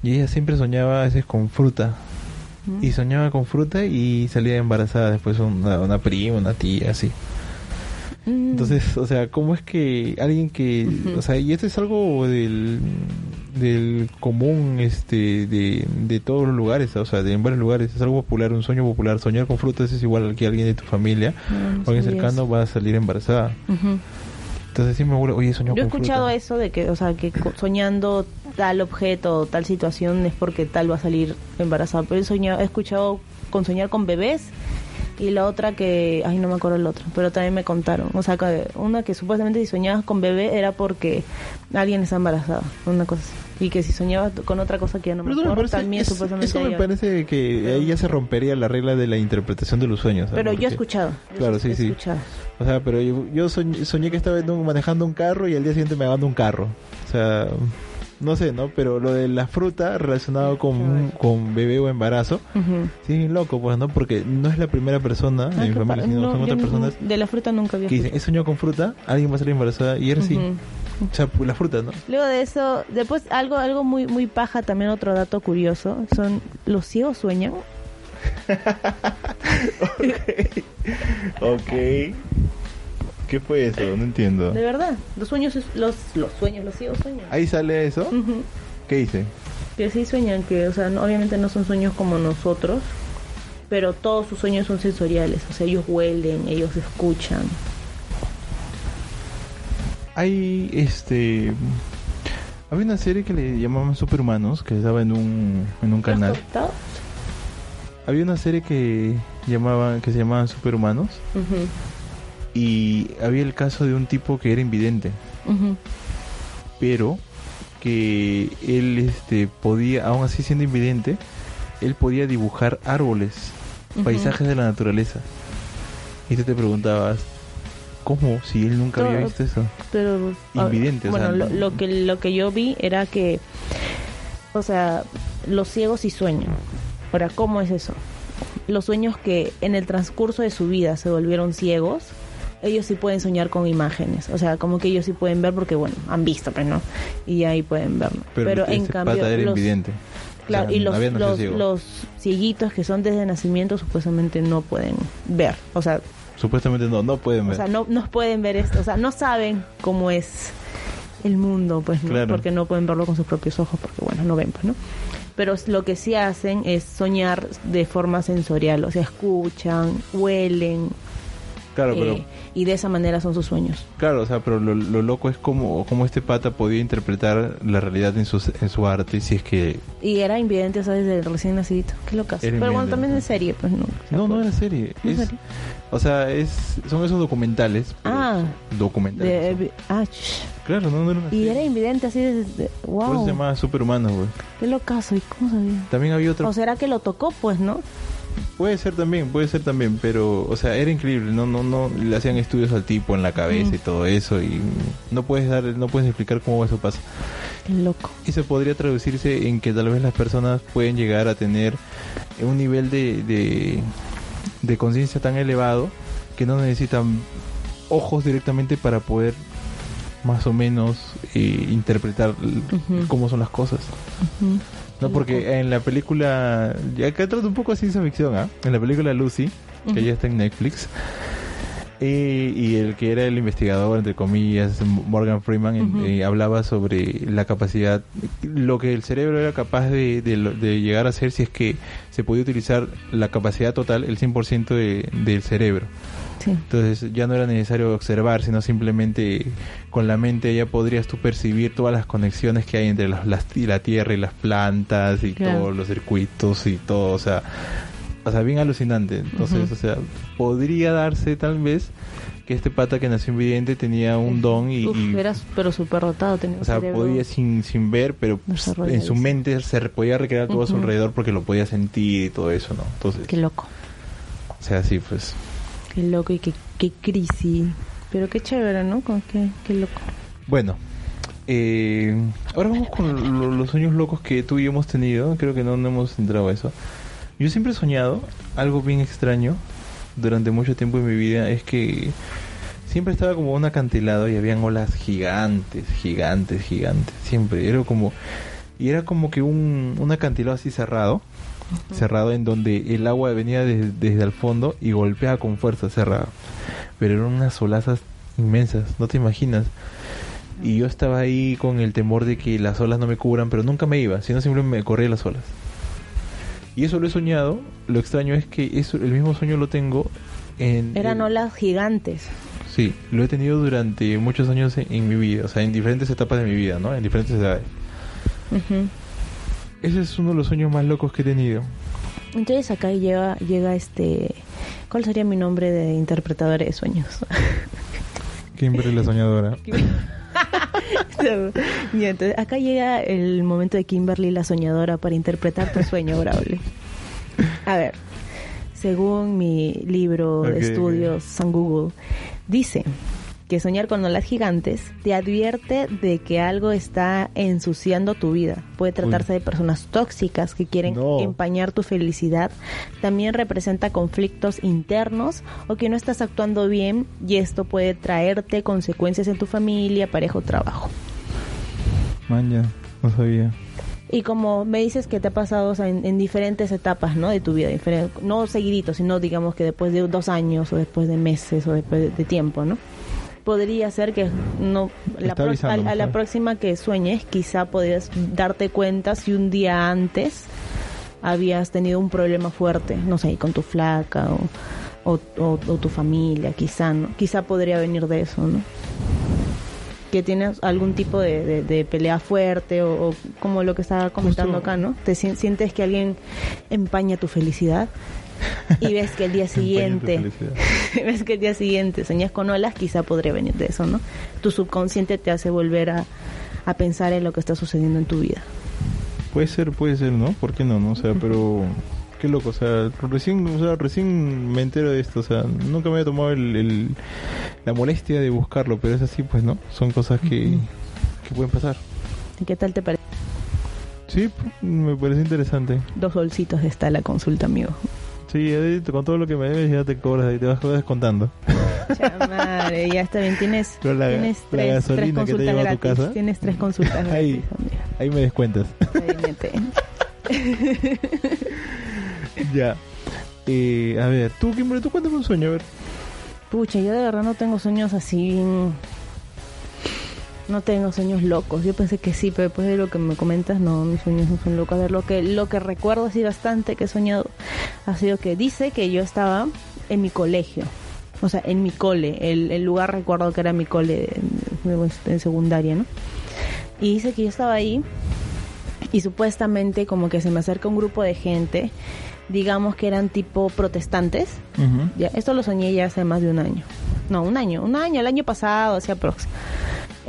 Y ella siempre soñaba a veces con fruta. Y soñaba con fruta y salía embarazada después una, una prima, una tía, así. Mm. Entonces, o sea, ¿cómo es que alguien que, o sea, y esto es algo del, del común, este, de, de todos los lugares, o sea, de en varios lugares, es algo popular, un sueño popular, soñar con frutas es igual que alguien de tu familia, o alguien cercano va a salir embarazada. Entonces sí me acuerdo, oye, soñó Yo he escuchado fruta. eso de que, o sea, que soñando tal objeto tal situación es porque tal va a salir embarazada. Pero he, soñado, he escuchado con soñar con bebés y la otra que, ay, no me acuerdo el otro, pero también me contaron. O sea, que una que supuestamente si soñabas con bebé era porque alguien está embarazado, una cosa así. Y que si soñabas con otra cosa que ya no me acuerdo, también es- supuestamente eso me parece que ahí ya se rompería la regla de la interpretación de los sueños. ¿sabes? Pero yo he escuchado. yo Claro, sí, he sí. escuchado. O sea, pero yo, yo soñ- soñé que estaba manejando un carro y al día siguiente me dando un carro. O sea, no sé, ¿no? Pero lo de la fruta relacionado con, con bebé o embarazo, Ujú. sí, bien loco, pues, ¿no? Porque no es la primera persona Ah, de mi familia, sino no, son otras personas De la fruta nunca había que dicen, he soñado con fruta, alguien va a salir embarazada y era así. Ujú. O sea, la fruta, ¿no? Luego de eso, después algo algo muy muy paja también otro dato curioso son los ciegos sueñan. *laughs* ok. ¿Qué fue eso? No entiendo. De verdad, los sueños es- los los sueños, los ciegos sueñan. Ahí sale eso. Ujú. ¿Qué dice? Que sí sueñan que, o sea, no- obviamente no son sueños como nosotros, pero todos sus sueños son sensoriales, o sea, ellos huelen, ellos escuchan. Hay este. Había una serie que le llamaban Superhumanos, que estaba en un, en un canal. Había una serie que llamaban, que se llamaban Superhumanos, Ujú, y había el caso de un tipo que era invidente, pero que él este podía, aún así siendo invidente, él podía dibujar árboles, paisajes de la naturaleza. Y tú te preguntabas, ¿cómo? Si él nunca había visto eso. pero ah, Invidente, o bueno sea, lo, lo que lo que yo vi era que o sea los ciegos sí sueñan ahora cómo es eso los sueños que en el transcurso de su vida se volvieron ciegos ellos sí pueden soñar con imágenes o sea como que ellos sí pueden ver porque bueno han visto pues no y ahí pueden verlo Pero, pero, este en cambio pata era los, claro O sea, y los los, ciego. los cieguitos que son desde nacimiento supuestamente no pueden ver o sea Supuestamente no, no pueden ver. o sea, no nos pueden ver esto, o sea, no saben cómo es el mundo, pues, ¿no? Claro. porque no pueden verlo con sus propios ojos, porque bueno, no ven, pues, ¿no? Pero lo que sí hacen es soñar de forma sensorial, o sea, escuchan, huelen, claro, eh, pero y de esa manera son sus sueños. Claro, o sea, pero lo, lo loco es como, como este pata podía interpretar la realidad en su, en su arte, si es que... Y era invidente, o sea, desde recién nacidito. Qué locas. Pero bueno, también en serie, pues, ¿no? No, no era serie. ¿No Es, serie? o sea, es, son esos documentales. Ah. documentales. de- ah, Claro, no, no era una y serie. era invidente así desde... Por eso Wow, se llamaba Superhumanos, güey. qué locazo, ¿y cómo sabía? También había otro... O será que lo tocó, pues, ¿no? Puede ser también, puede ser también, pero, o sea, era increíble, no, no, no, le hacían estudios al tipo en la cabeza y todo eso, y no puedes dar, no puedes explicar cómo eso pasa. Loco. Y se podría traducirse en que tal vez las personas pueden llegar a tener un nivel de, de, de conciencia tan elevado que no necesitan ojos directamente para poder más o menos eh, interpretar cómo son las cosas. Ujú. No, porque en la película, ya acá trata un poco de ciencia ficción, ¿ah? En la película Lucy, que ya está en Netflix, eh, y el que era el investigador, entre comillas, Morgan Freeman, eh, hablaba sobre la capacidad, lo que el cerebro era capaz de, de de llegar a hacer si es que se podía utilizar la capacidad total, el 100% de, del cerebro. Sí. Entonces ya no era necesario observar, sino simplemente con la mente ya podrías tú percibir todas las conexiones que hay entre las, la tierra y las plantas y Claro. todos los circuitos y todo, o sea, o sea, bien alucinante. Entonces, o sea, podría darse tal vez que este pata que nació invidente tenía un don y, Uf, y- eras pero súper tenía un o sea, podía sin, sin ver, pero en su mente se podía recrear todo a su alrededor porque lo podía sentir y todo eso, ¿no? Entonces, Qué loco. o sea, sí, pues. Qué loco y qué, qué crisis. Pero qué chévere, ¿no? Con qué, qué loco. Bueno, eh, ahora vamos con lo- los sueños locos que tú y yo hemos tenido. Creo que no, no hemos entrado a eso. Yo siempre he soñado algo bien extraño durante mucho tiempo en mi vida. Es que siempre estaba como un acantilado y habían olas gigantes, gigantes, gigantes. Siempre. Era como, y era como que un, un acantilado así cerrado. Cerrado en donde el agua venía de- desde el fondo y golpeaba con fuerza cerrado. Pero eran unas solazas inmensas, no te imaginas. Y yo estaba ahí con el temor de que las olas no me cubran, pero nunca me iba, sino simplemente me corría las olas. Y eso lo he soñado. Lo extraño es que eso, el mismo sueño lo tengo en... Eran el- olas gigantes. Sí, lo he tenido durante muchos años en, en mi vida, o sea, en diferentes etapas de mi vida, ¿no? En diferentes edades. Ese es uno de los sueños más locos que he tenido. Entonces acá llega, llega este... ¿Cuál sería mi nombre de interpretador de sueños? *laughs* Kimberly la soñadora. *laughs* y *laughs* entonces acá llega el momento de Kimberly la soñadora para interpretar tu sueño, Braulio. A ver, según mi libro de estudios San Google, dice que soñar con olas gigantes te advierte de que algo está ensuciando tu vida. Puede tratarse de personas tóxicas que quieren No. empañar tu felicidad. También representa conflictos internos o que no estás actuando bien y esto puede traerte consecuencias en tu familia, pareja o trabajo. Man, ya, no sabía. Y como me dices que te ha pasado o sea, en, en diferentes etapas ¿no? de tu vida, no seguidito, sino digamos que después de dos años o después de meses o después de, de tiempo, ¿no? Podría ser que no la pro- a, a la próxima que sueñes, quizá podrías darte cuenta si un día antes habías tenido un problema fuerte, no sé, con tu flaca o, o, o- o tu familia, quizá, ¿no? Quizá podría venir de eso, ¿no? que tienes algún tipo de, de- de pelea fuerte o, o como lo que estaba comentando Justo- acá, ¿no? Te sien- sientes que alguien empaña tu felicidad *laughs* y ves que el día siguiente *laughs* ves que el día siguiente soñas con olas, quizá podría venir de eso, ¿no? Tu subconsciente te hace volver a, a pensar en lo que está sucediendo en tu vida. Puede ser, puede ser, ¿no? ¿Por qué no? no? O sea, pero qué loco, o sea, recién, o sea, recién me entero de esto, o sea, nunca me había tomado el, el- la molestia de buscarlo, pero es así, pues, ¿no? Son cosas que, que pueden pasar. ¿Y qué tal te parece? Sí, me parece interesante. Dos solcitos está la consulta, amigo. Sí, eh, con todo lo que me debes ya te cobras y te vas descontando. Chamare, ya está bien. Tienes, la- tienes la tres, tres gasolina que te consultas lleva a tu gratis. casa. Tienes tres consultas *laughs* Ahí. gratis, amigo. Ahí me descuentas. Ahí *laughs* ya. Eh, a ver, tú, Kimberly, tú cuéntame un sueño, a ver. Pucha, yo de verdad no tengo sueños así. bien- No tengo sueños locos. Yo pensé que sí, pero después de lo que me comentas, no, mis sueños no son locos. A ver, lo que, lo que recuerdo así bastante que he soñado ha sido que dice que yo estaba en mi colegio. O sea, en mi cole. El, el lugar recuerdo que era mi cole en, en secundaria, ¿no? Y dice que yo estaba ahí y supuestamente como que se me acerca un grupo de gente, digamos que eran tipo protestantes, ya, esto lo soñé ya hace más de un año. No, un año, un año, el año pasado, hacia próximo.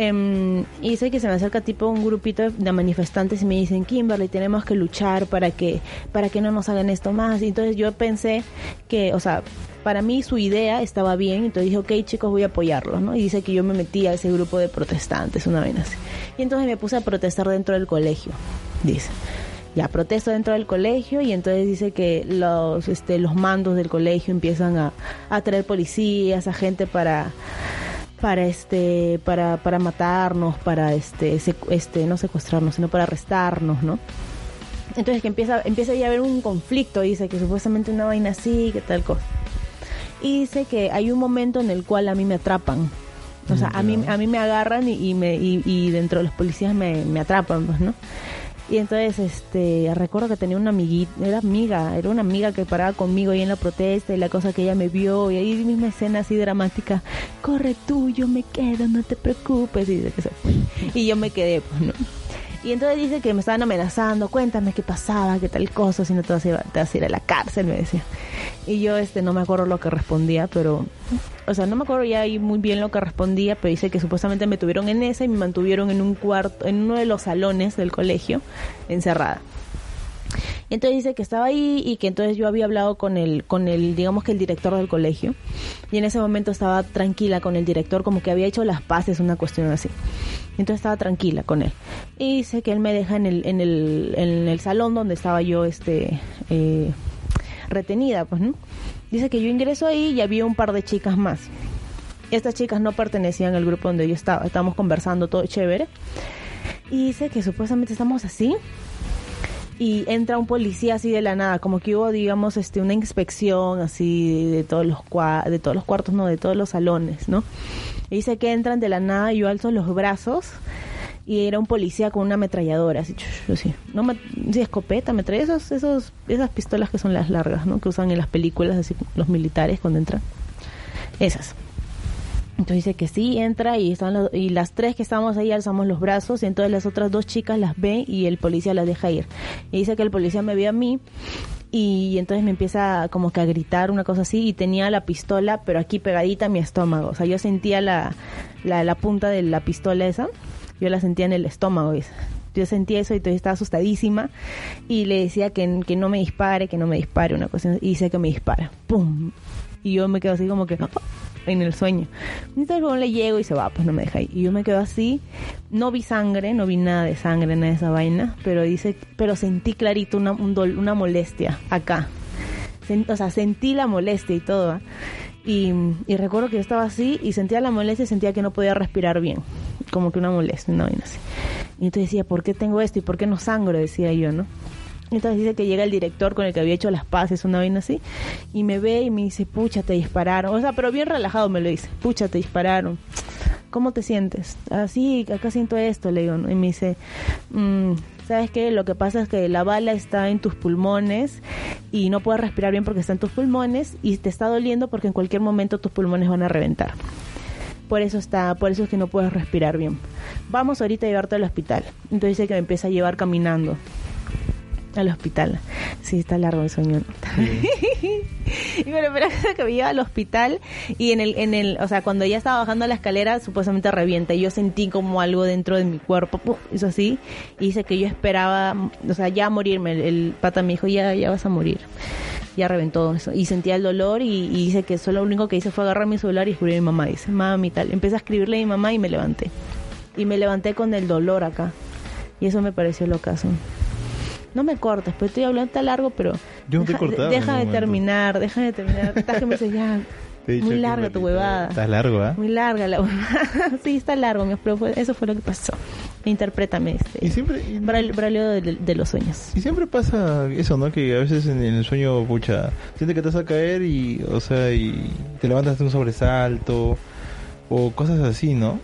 Em, y sé que se me acerca tipo un grupito de- manifestantes y me dicen, Kimberly, tenemos que luchar para que, para que no nos hagan esto más. Y entonces yo pensé que, o sea, para mí su idea estaba bien, entonces dije, ok chicos, voy a apoyarlos, ¿no? Y dice que yo me metí a ese grupo de protestantes, una vez así. Y entonces me puse a protestar dentro del colegio, dice. Ya protesto dentro del colegio y entonces dice que los, este, los mandos del colegio empiezan a, a traer policías, a gente para para este para para matarnos para este secu- este no secuestrarnos sino para arrestarnos no entonces que empieza empieza ya a haber un conflicto dice que supuestamente una vaina así que tal cosa. Y dice que hay un momento en el cual a mí me atrapan. O sea a mí a mí me agarran y, y me y, y dentro de los policías me, me atrapan pues no y entonces, este, recuerdo que tenía una amiguita, era amiga, era una amiga que paraba conmigo ahí en la protesta y la cosa que ella me vio y ahí misma escena así dramática, corre tú, yo me quedo, no te preocupes, y que se fue. Y yo me quedé, pues, ¿no? Y entonces dice que me estaban amenazando, cuéntame qué pasaba, qué tal cosa, si no te vas a ir, te vas a, ir a la cárcel, me decía. Y yo este no me acuerdo lo que respondía, pero o sea, no me acuerdo ya muy bien lo que respondía, pero dice que supuestamente me tuvieron en esa y me mantuvieron en un cuarto, en uno de los salones del colegio, encerrada. Y entonces dice que estaba ahí y que entonces yo había hablado con el, con el, digamos que el director del colegio. Y en ese momento estaba tranquila con el director, como que había hecho las paces, una cuestión así. Entonces estaba tranquila con él. Y dice que él me deja en el, en el, en el salón donde estaba yo, este, eh, retenida, pues, ¿no? Dice que yo ingreso ahí y había un par de chicas más. Estas chicas no pertenecían al grupo donde yo estaba. Estábamos conversando todo chévere. Y dice que supuestamente estamos así y entra un policía así de la nada, como que hubo, digamos, este, una inspección así de todos los cua- de todos los cuartos, no, de todos los salones, ¿no? Y dice que entran de la nada, y yo alzo los brazos y era un policía con una ametralladora, así, así, no, sí, escopeta, ametralladora, esos, esos, esas pistolas que son las largas, ¿no? Que usan en las películas, así, los militares cuando entran, esas. Entonces dice que sí, entra y están los- y las tres que estábamos ahí alzamos los brazos y entonces las otras dos chicas las ve y el policía las deja ir. Y dice que el policía me ve a mí y entonces me empieza como que a gritar una cosa así y tenía la pistola pero aquí pegadita a mi estómago. O sea, yo sentía la, la, punta de la pistola esa, yo la sentía en el estómago. dice. Yo sentía eso y entonces estaba asustadísima y le decía que, que no me dispare, que no me dispare, una cosa y dice que me dispara. ¡Pum! Y yo me quedo así como que en el sueño. Entonces luego le llego y se va, pues no me deja ir. Y yo me quedo así, no vi sangre, no vi nada de sangre, nada de esa vaina, pero dice, pero sentí clarito una, un dol- una molestia acá. O sea, sentí la molestia y todo. ¿ah? Y, y recuerdo que yo estaba así y sentía la molestia y sentía que no podía respirar bien. Como que una molestia, una vaina así. Y entonces decía, ¿por qué tengo esto y por qué no sangro? Decía yo, ¿no? Entonces dice que llega el director con el que había hecho las paces, una vaina así, y me ve y me dice, pucha, te dispararon. O sea, pero bien relajado me lo dice, pucha, te dispararon. ¿Cómo te sientes? Así, acá siento esto, le digo. Y me dice, "Mm, ¿sabes qué? Lo que pasa es que la bala está en tus pulmones y no puedes respirar bien porque está en tus pulmones y te está doliendo porque en cualquier momento tus pulmones van a reventar. Por eso está, por eso es que no puedes respirar bien. Vamos ahorita a llevarte al hospital. Entonces dice que me empieza a llevar caminando al hospital. Sí, está largo el sueño. ¿no? *laughs* y bueno, pero *laughs* que me lleva al hospital y en el, en el, o sea, cuando ya estaba bajando la escalera, supuestamente revienta. Y yo sentí como algo dentro de mi cuerpo, ¡puf! hizo así. Y dice que yo esperaba, o sea, ya morirme. El, el pata me dijo, ya, ya vas a morir. Ya reventó eso. Y sentía el dolor y, y dice que solo lo único que hice fue agarrar mi celular y escribir a mi mamá. Dice, mami, tal. Empecé a escribirle a mi mamá y me levanté. Y me levanté con el dolor acá. Y eso me pareció lo caso. No me cortes, pues estoy hablando tan largo, pero Yo no te he deja, cortado deja de terminar, deja de terminar. Estás que me dices ya, *laughs* muy larga tu huevada. Está largo, ¿ah? Muy larga la huevada. *laughs* sí, está largo, mi pero fue- eso fue lo que pasó. Interprétame este. Y siempre, brailleo de, de los sueños. Y siempre pasa eso, ¿no? Que a veces en, en el sueño, pucha, sientes que te vas a caer y, o sea, y te levantas de un sobresalto o cosas así, ¿no?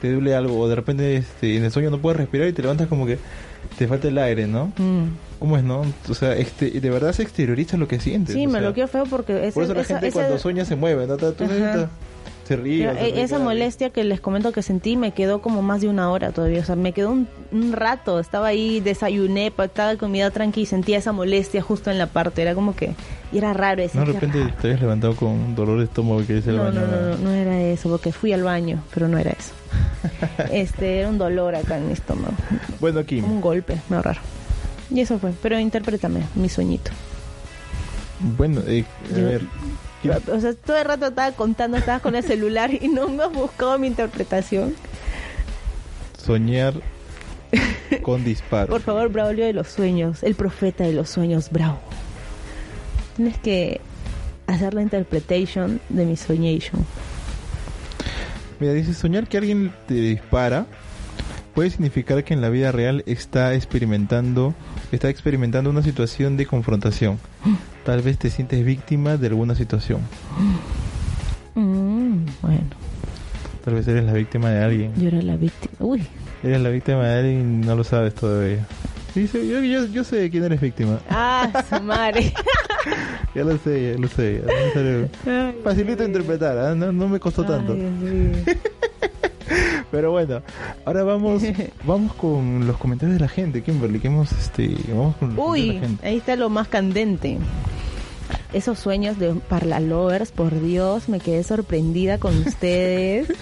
Te duele algo o de repente este, en el sueño no puedes respirar y te levantas como que te falta el aire, ¿no? Mm. ¿Cómo es, no? O sea, este, de verdad se exterioriza lo que sientes. Sí, me sea, lo quiero feo porque ese, Por eso la esa- gente ese- cuando sueña se mueve, ¿no? Tú Pero, eh, esa molestia que les comento que sentí me quedó como más de una hora todavía. O sea, me quedó un, un rato. Estaba ahí, desayuné, estaba comida tranqui y sentía esa molestia justo en la parte. Era como que. Y era raro ese. No, de repente raro. te habías levantado con un dolor de estómago que dice el No, baño. no, no, no, no era eso, porque fui al baño, pero no era eso. *laughs* Este, era un dolor acá en mi estómago. Bueno, Kim. Como un golpe, medio raro. Y eso fue. Pero interprétame, mi sueñito. Bueno, eh, a Yo- ver. O sea, todo el rato estaba contando, estabas con el celular y no me has buscado mi interpretación. soñar *laughs* con disparos. Por favor, Braulio de los sueños, el profeta de los sueños, Bravo. Tienes que hacer la interpretation de mi soñation. Mira, dice, soñar que alguien te dispara puede significar que en la vida real está experimentando está experimentando una situación de confrontación. Tal vez te sientes víctima de alguna situación. Mm, bueno, Tal vez eres la víctima de alguien. yo era la víctima. Uy, Eres la víctima de alguien y no lo sabes todavía. Dice, yo, yo, yo sé de quién eres víctima. ah, su madre. *laughs* Ya lo sé, ya lo sé. ya. Ay, Facilito de interpretar, ¿ah? no, no me costó tanto. Ay, mío. Pero bueno, ahora vamos *laughs* vamos con los comentarios de la gente, Kimberly, que hemos este vamos con los Uy, de la gente. ahí está lo más candente. Esos sueños de Parla Lovers, por Dios, me quedé sorprendida con *laughs* ustedes.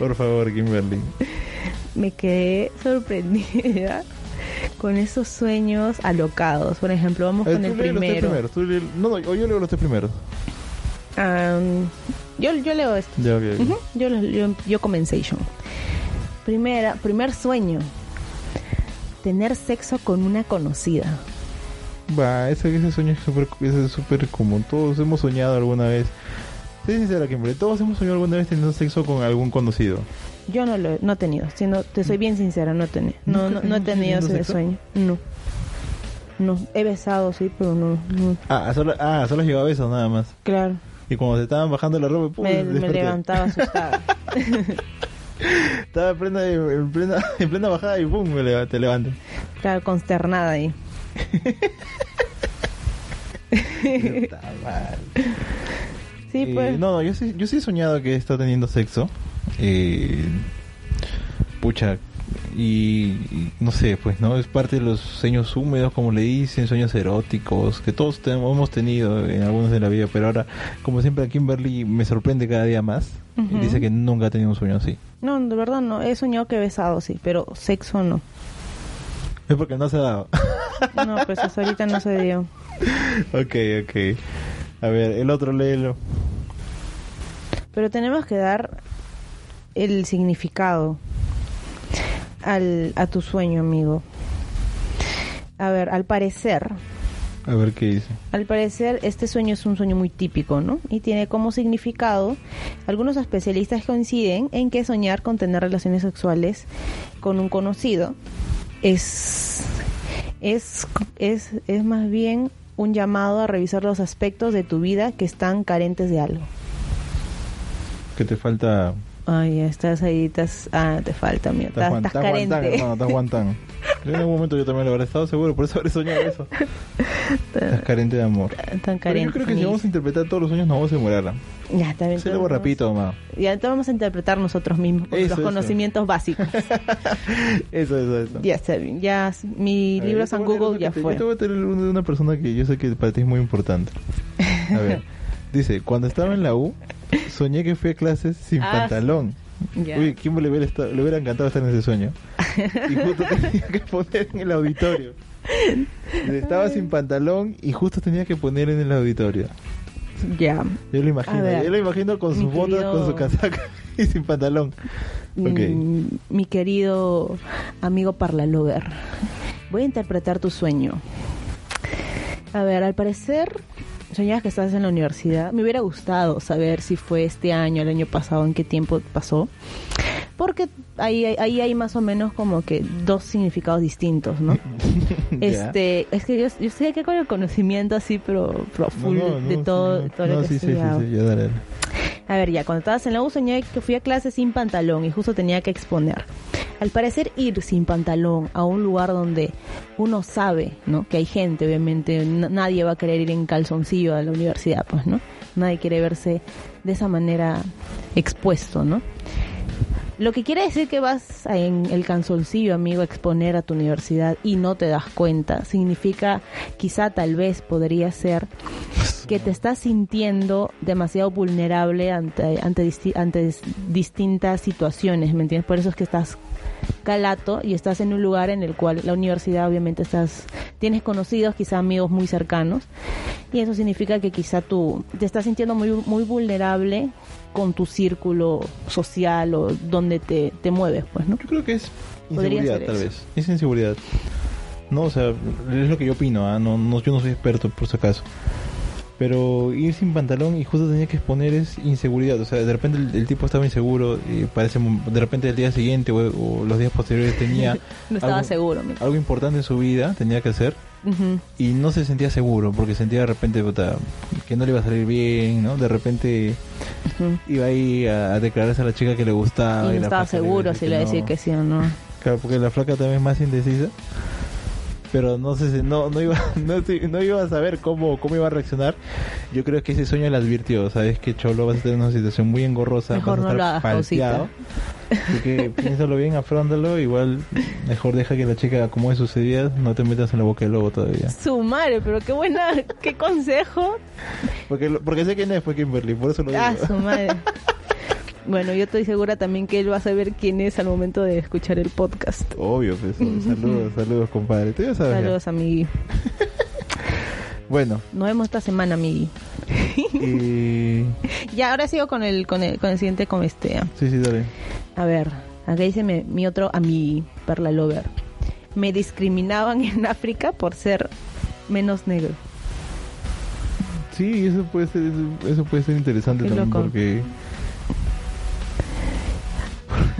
Por favor, Kimberly. me quedé sorprendida con esos sueños alocados. Por ejemplo, vamos ver, con el los tres primero. primeros, tú lee- no, no, yo leo los tres primeros. Am, yo, yo leo esto. Yo, yo, yo comenzation. Primera, primer sueño. Tener sexo con una conocida. Va, ese, ese sueño es súper es súper común. Todos hemos soñado alguna vez. Sé sincera, Kimberly, todos hemos soñado alguna vez teniendo sexo con algún conocido. Yo no lo he, no he tenido. Siendo, te soy bien sincera, no, he teni- no, ¿Nunca no, no he tenido tenido ese sexo? sueño. No. No, he besado, sí, pero no. no. Ah, solo, ah, solo has llegado a eso nada más. Claro, Y cuando se estaban bajando la ropa, ¡pum! me, me levantaba asustada. *laughs* Estaba en plena, en plena, en plena bajada y ¡pum! Me te levantas. claro, consternada ahí. Está *laughs* mal. Sí, Eh, pues. no, no, yo sí, yo sí he soñado que he estado teniendo sexo. Eh, pucha, y, y no sé, pues, ¿no? Es parte de los sueños húmedos, como le dicen, sueños eróticos, que todos tenemos- hemos tenido en algunos de la vida, pero ahora, como siempre, a Kimberly me sorprende cada día más. Y dice que nunca ha tenido un sueño así. No, de verdad no. He soñado que he besado, sí, pero sexo no. Es porque no se ha dado. No, pues hasta ahorita no se dio. *laughs* ok, ok. A ver, el otro léelo. Pero tenemos que dar el significado al, a tu sueño, amigo. A ver, al parecer, A ver qué dice. al parecer este sueño es un sueño muy típico, ¿no? Y tiene como significado, algunos especialistas coinciden en que soñar con tener relaciones sexuales con un conocido es es es, es más bien un llamado a revisar los aspectos de tu vida que están carentes de algo. Que te falta... Ay, ya estás ahí, estás, ah, te falta, mira, Estás, estás, estás guantán, carente. hermano, estás guantán. *laughs* En algún momento yo también lo habré estado seguro, por eso habré soñado eso. Estás carente de amor. Tan Pero carente. yo creo que si vamos a interpretar todos los sueños nos vamos a demorar. Ya, también. Se lo rapidito, mamá. Ya, entonces vamos a interpretar nosotros mismos con Eso, los eso. conocimientos básicos. *laughs* Eso, eso, eso. ya está bien, ya mi ver, libro te San Google ya te- fue. Yo te voy a tener uno de una persona que yo sé que para ti es muy importante. A ver, *laughs* dice, cuando estaba en la U, soñé que fui a clases sin Ah, pantalón. Uy, ¿quién le hubiera, estado- le hubiera encantado estar en ese sueño? *laughs* Y justo tenía que poner en el auditorio. Estaba sin pantalón y justo tenía que poner en el auditorio. Ya. Yo lo imagino, ver, yo lo imagino con sus botas, querido- con su casaca *laughs* y sin pantalón. Mm, mi querido amigo Parlalover, voy a interpretar tu sueño. A ver, al parecer soñabas que estás en la universidad. Me hubiera gustado saber si fue este año, el año pasado, en qué tiempo pasó. Porque ahí, ahí hay más o menos como que dos significados distintos, ¿no? *laughs* Este, es que yo, yo estoy aquí con el conocimiento así, pero, pero full No, no, de no, todo, sí, no. todo lo que sí, he sí, sí, dale, dale. A ver, ya, cuando estabas en la U soñé que fui a clase sin pantalón y justo tenía que exponer. Al parecer ir sin pantalón a un lugar donde uno sabe, ¿no? Que hay gente, obviamente, nadie va a querer ir en calzoncillo a la universidad, pues, ¿no? nadie quiere verse de esa manera expuesto, ¿no? Lo que quiere decir que vas en el cansolcillo, amigo, a exponer a tu universidad y no te das cuenta, significa quizá tal vez podría ser que te estás sintiendo demasiado vulnerable ante, ante, ante dis- distintas situaciones, ¿me entiendes? Por eso es que estás calato y estás en un lugar en el cual la universidad obviamente estás tienes conocidos, quizá amigos muy cercanos y eso significa que quizá tú te estás sintiendo muy muy vulnerable con tu círculo social o donde te, te mueves, pues, ¿no? Yo creo que es inseguridad, tal eso. vez. Es inseguridad. No, o sea, es lo que yo opino, ¿ah? no, no, yo no soy experto por si acaso. Pero ir sin pantalón y justo tenía que exponer es inseguridad. O sea, de repente el, el tipo estaba inseguro y parece, de repente el día siguiente o, o los días posteriores tenía *laughs* No estaba algo, seguro. algo importante en su vida, tenía que hacer. Y no se sentía seguro porque sentía de repente puta, que no le iba a salir bien, ¿no? De repente iba ahí a, a declararse a la chica que le gustaba. y no la estaba le seguro si le iba a decir no. que sí o no. Claro, porque la flaca también es más indecisa. Pero no sé si no, no iba *laughs* no, iba a saber cómo, cómo iba a reaccionar. Yo creo que ese sueño le advirtió, sabes que Cholo vas a en una situación muy engorrosa, Mejor vas a no estar palteado. Así que piénsalo bien, afróntalo, igual mejor deja que la chica acomode sus ideas, no te metas en la boca del lobo todavía. Su madre, pero qué buena, qué consejo. Porque porque sé quién es fue Kimberly, por eso lo digo. Ah, su madre. *laughs* Bueno, yo estoy segura también que él va a saber quién es al momento de escuchar el podcast. Obvio, pues, *laughs* saludos, saludos compadre. Tú ya sabes. ya. Saludos, amigui. *laughs* Bueno, Nos vemos esta semana, amigui. y... *laughs* Ya, ahora sigo con el, con el, con el siguiente con este. ah. Sí, sí, dale. A ver, acá dice mi, mi otro amigui, Perla Lover. Me discriminaban en África por ser menos negro. Sí, eso puede ser, eso puede ser interesante Qué también loco. porque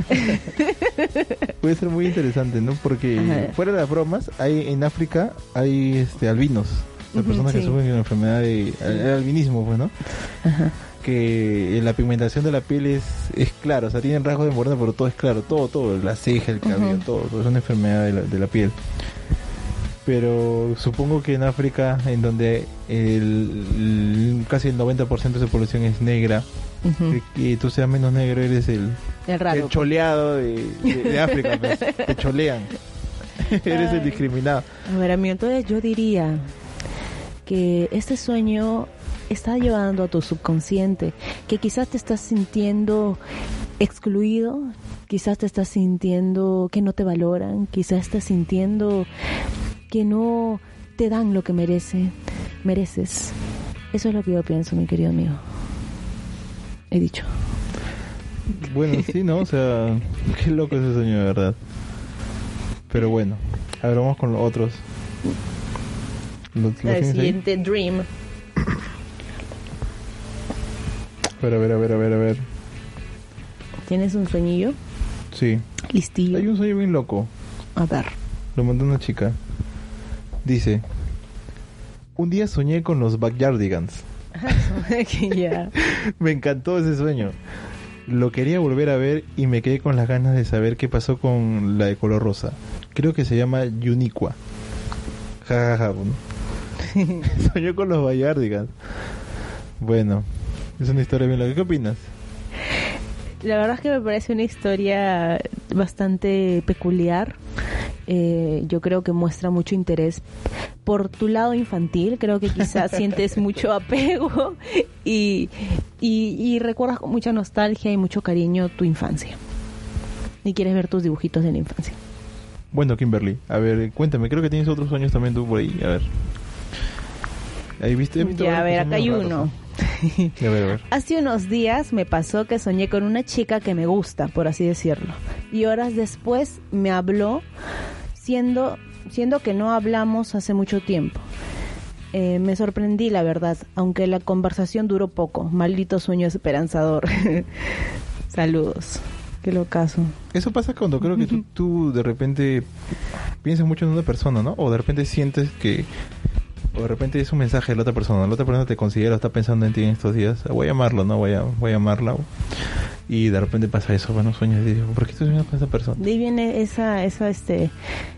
*laughs* puede ser muy interesante, ¿no? Porque fuera de las bromas, hay en África hay este albinos, las personas que sufren de una enfermedad de el albinismo, pues, ¿no? Ajá. Que la pigmentación de la piel es, es clara, o sea, tienen rasgos de morena, pero todo es claro, todo, todo, la ceja, el cabello, todo, todo es una enfermedad de la, de la piel. Pero supongo que en África, en donde el, el- casi el 90% de su población es negra, Ujú. que, que tú seas menos negro, eres el, Es raro. el choleado de, de- de África, pues. *laughs* te cholean. *laughs* eres el discriminado. A ver, amigo, entonces yo diría que este sueño está llevando a tu subconsciente, que quizás te estás sintiendo excluido, quizás te estás sintiendo que no te valoran, quizás estás sintiendo que no te dan lo que merece, mereces. Eso es lo que yo pienso, mi querido amigo. He dicho. Bueno, sí, ¿no? O sea, *laughs* qué loco ese sueño, de verdad. Pero bueno, a ver, vamos con los otros. ¿Lo, lo El ahí? siguiente dream. A ver, a ver, a ver, a ver, a ver. ¿Tienes un sueñillo? Sí. Listillo. Hay un sueño bien loco. A ver. Lo mandó una chica. Dice: Un día soñé con los Backyardigans. *laughs* *laughs* Me encantó ese sueño. Lo quería volver a ver y me quedé con las ganas de saber qué pasó con la de color rosa. Creo que se llama Uniqua. Ja, ja, ja. bueno. *laughs* Soñó con los Backyardigans. Bueno, es una historia bien loca. ¿Qué opinas? La verdad es que me parece una historia bastante peculiar. Eh, yo creo que muestra mucho interés por tu lado infantil. Creo que quizás *laughs* sientes mucho apego y, y, y recuerdas con mucha nostalgia y mucho cariño tu infancia. Y quieres ver tus dibujitos de la infancia. Bueno, Kimberly, a ver, cuéntame. Creo que tienes otros sueños también tú por ahí. A ver. Ahí viste, Ya, a ver, acá hay raros, uno. ¿no? A ver, a ver. Hace unos días me pasó que soñé con una chica que me gusta, por así decirlo. Y horas después me habló, siendo, siendo que no hablamos hace mucho tiempo. Eh, me sorprendí, la verdad, aunque la conversación duró poco. Maldito sueño esperanzador. *laughs* Saludos. Qué locazo. Eso pasa cuando creo que tú, tú de repente piensas mucho en una persona, ¿no? O de repente sientes que... O de repente es un mensaje de la otra persona. La otra persona te considera, está pensando en ti en estos días. Voy a llamarlo, ¿no? Voy a, voy a llamarla. Y de repente pasa eso. Bueno, sueños y digo, ¿por qué estoy soñando con esa persona? De ahí viene esa, esa, este,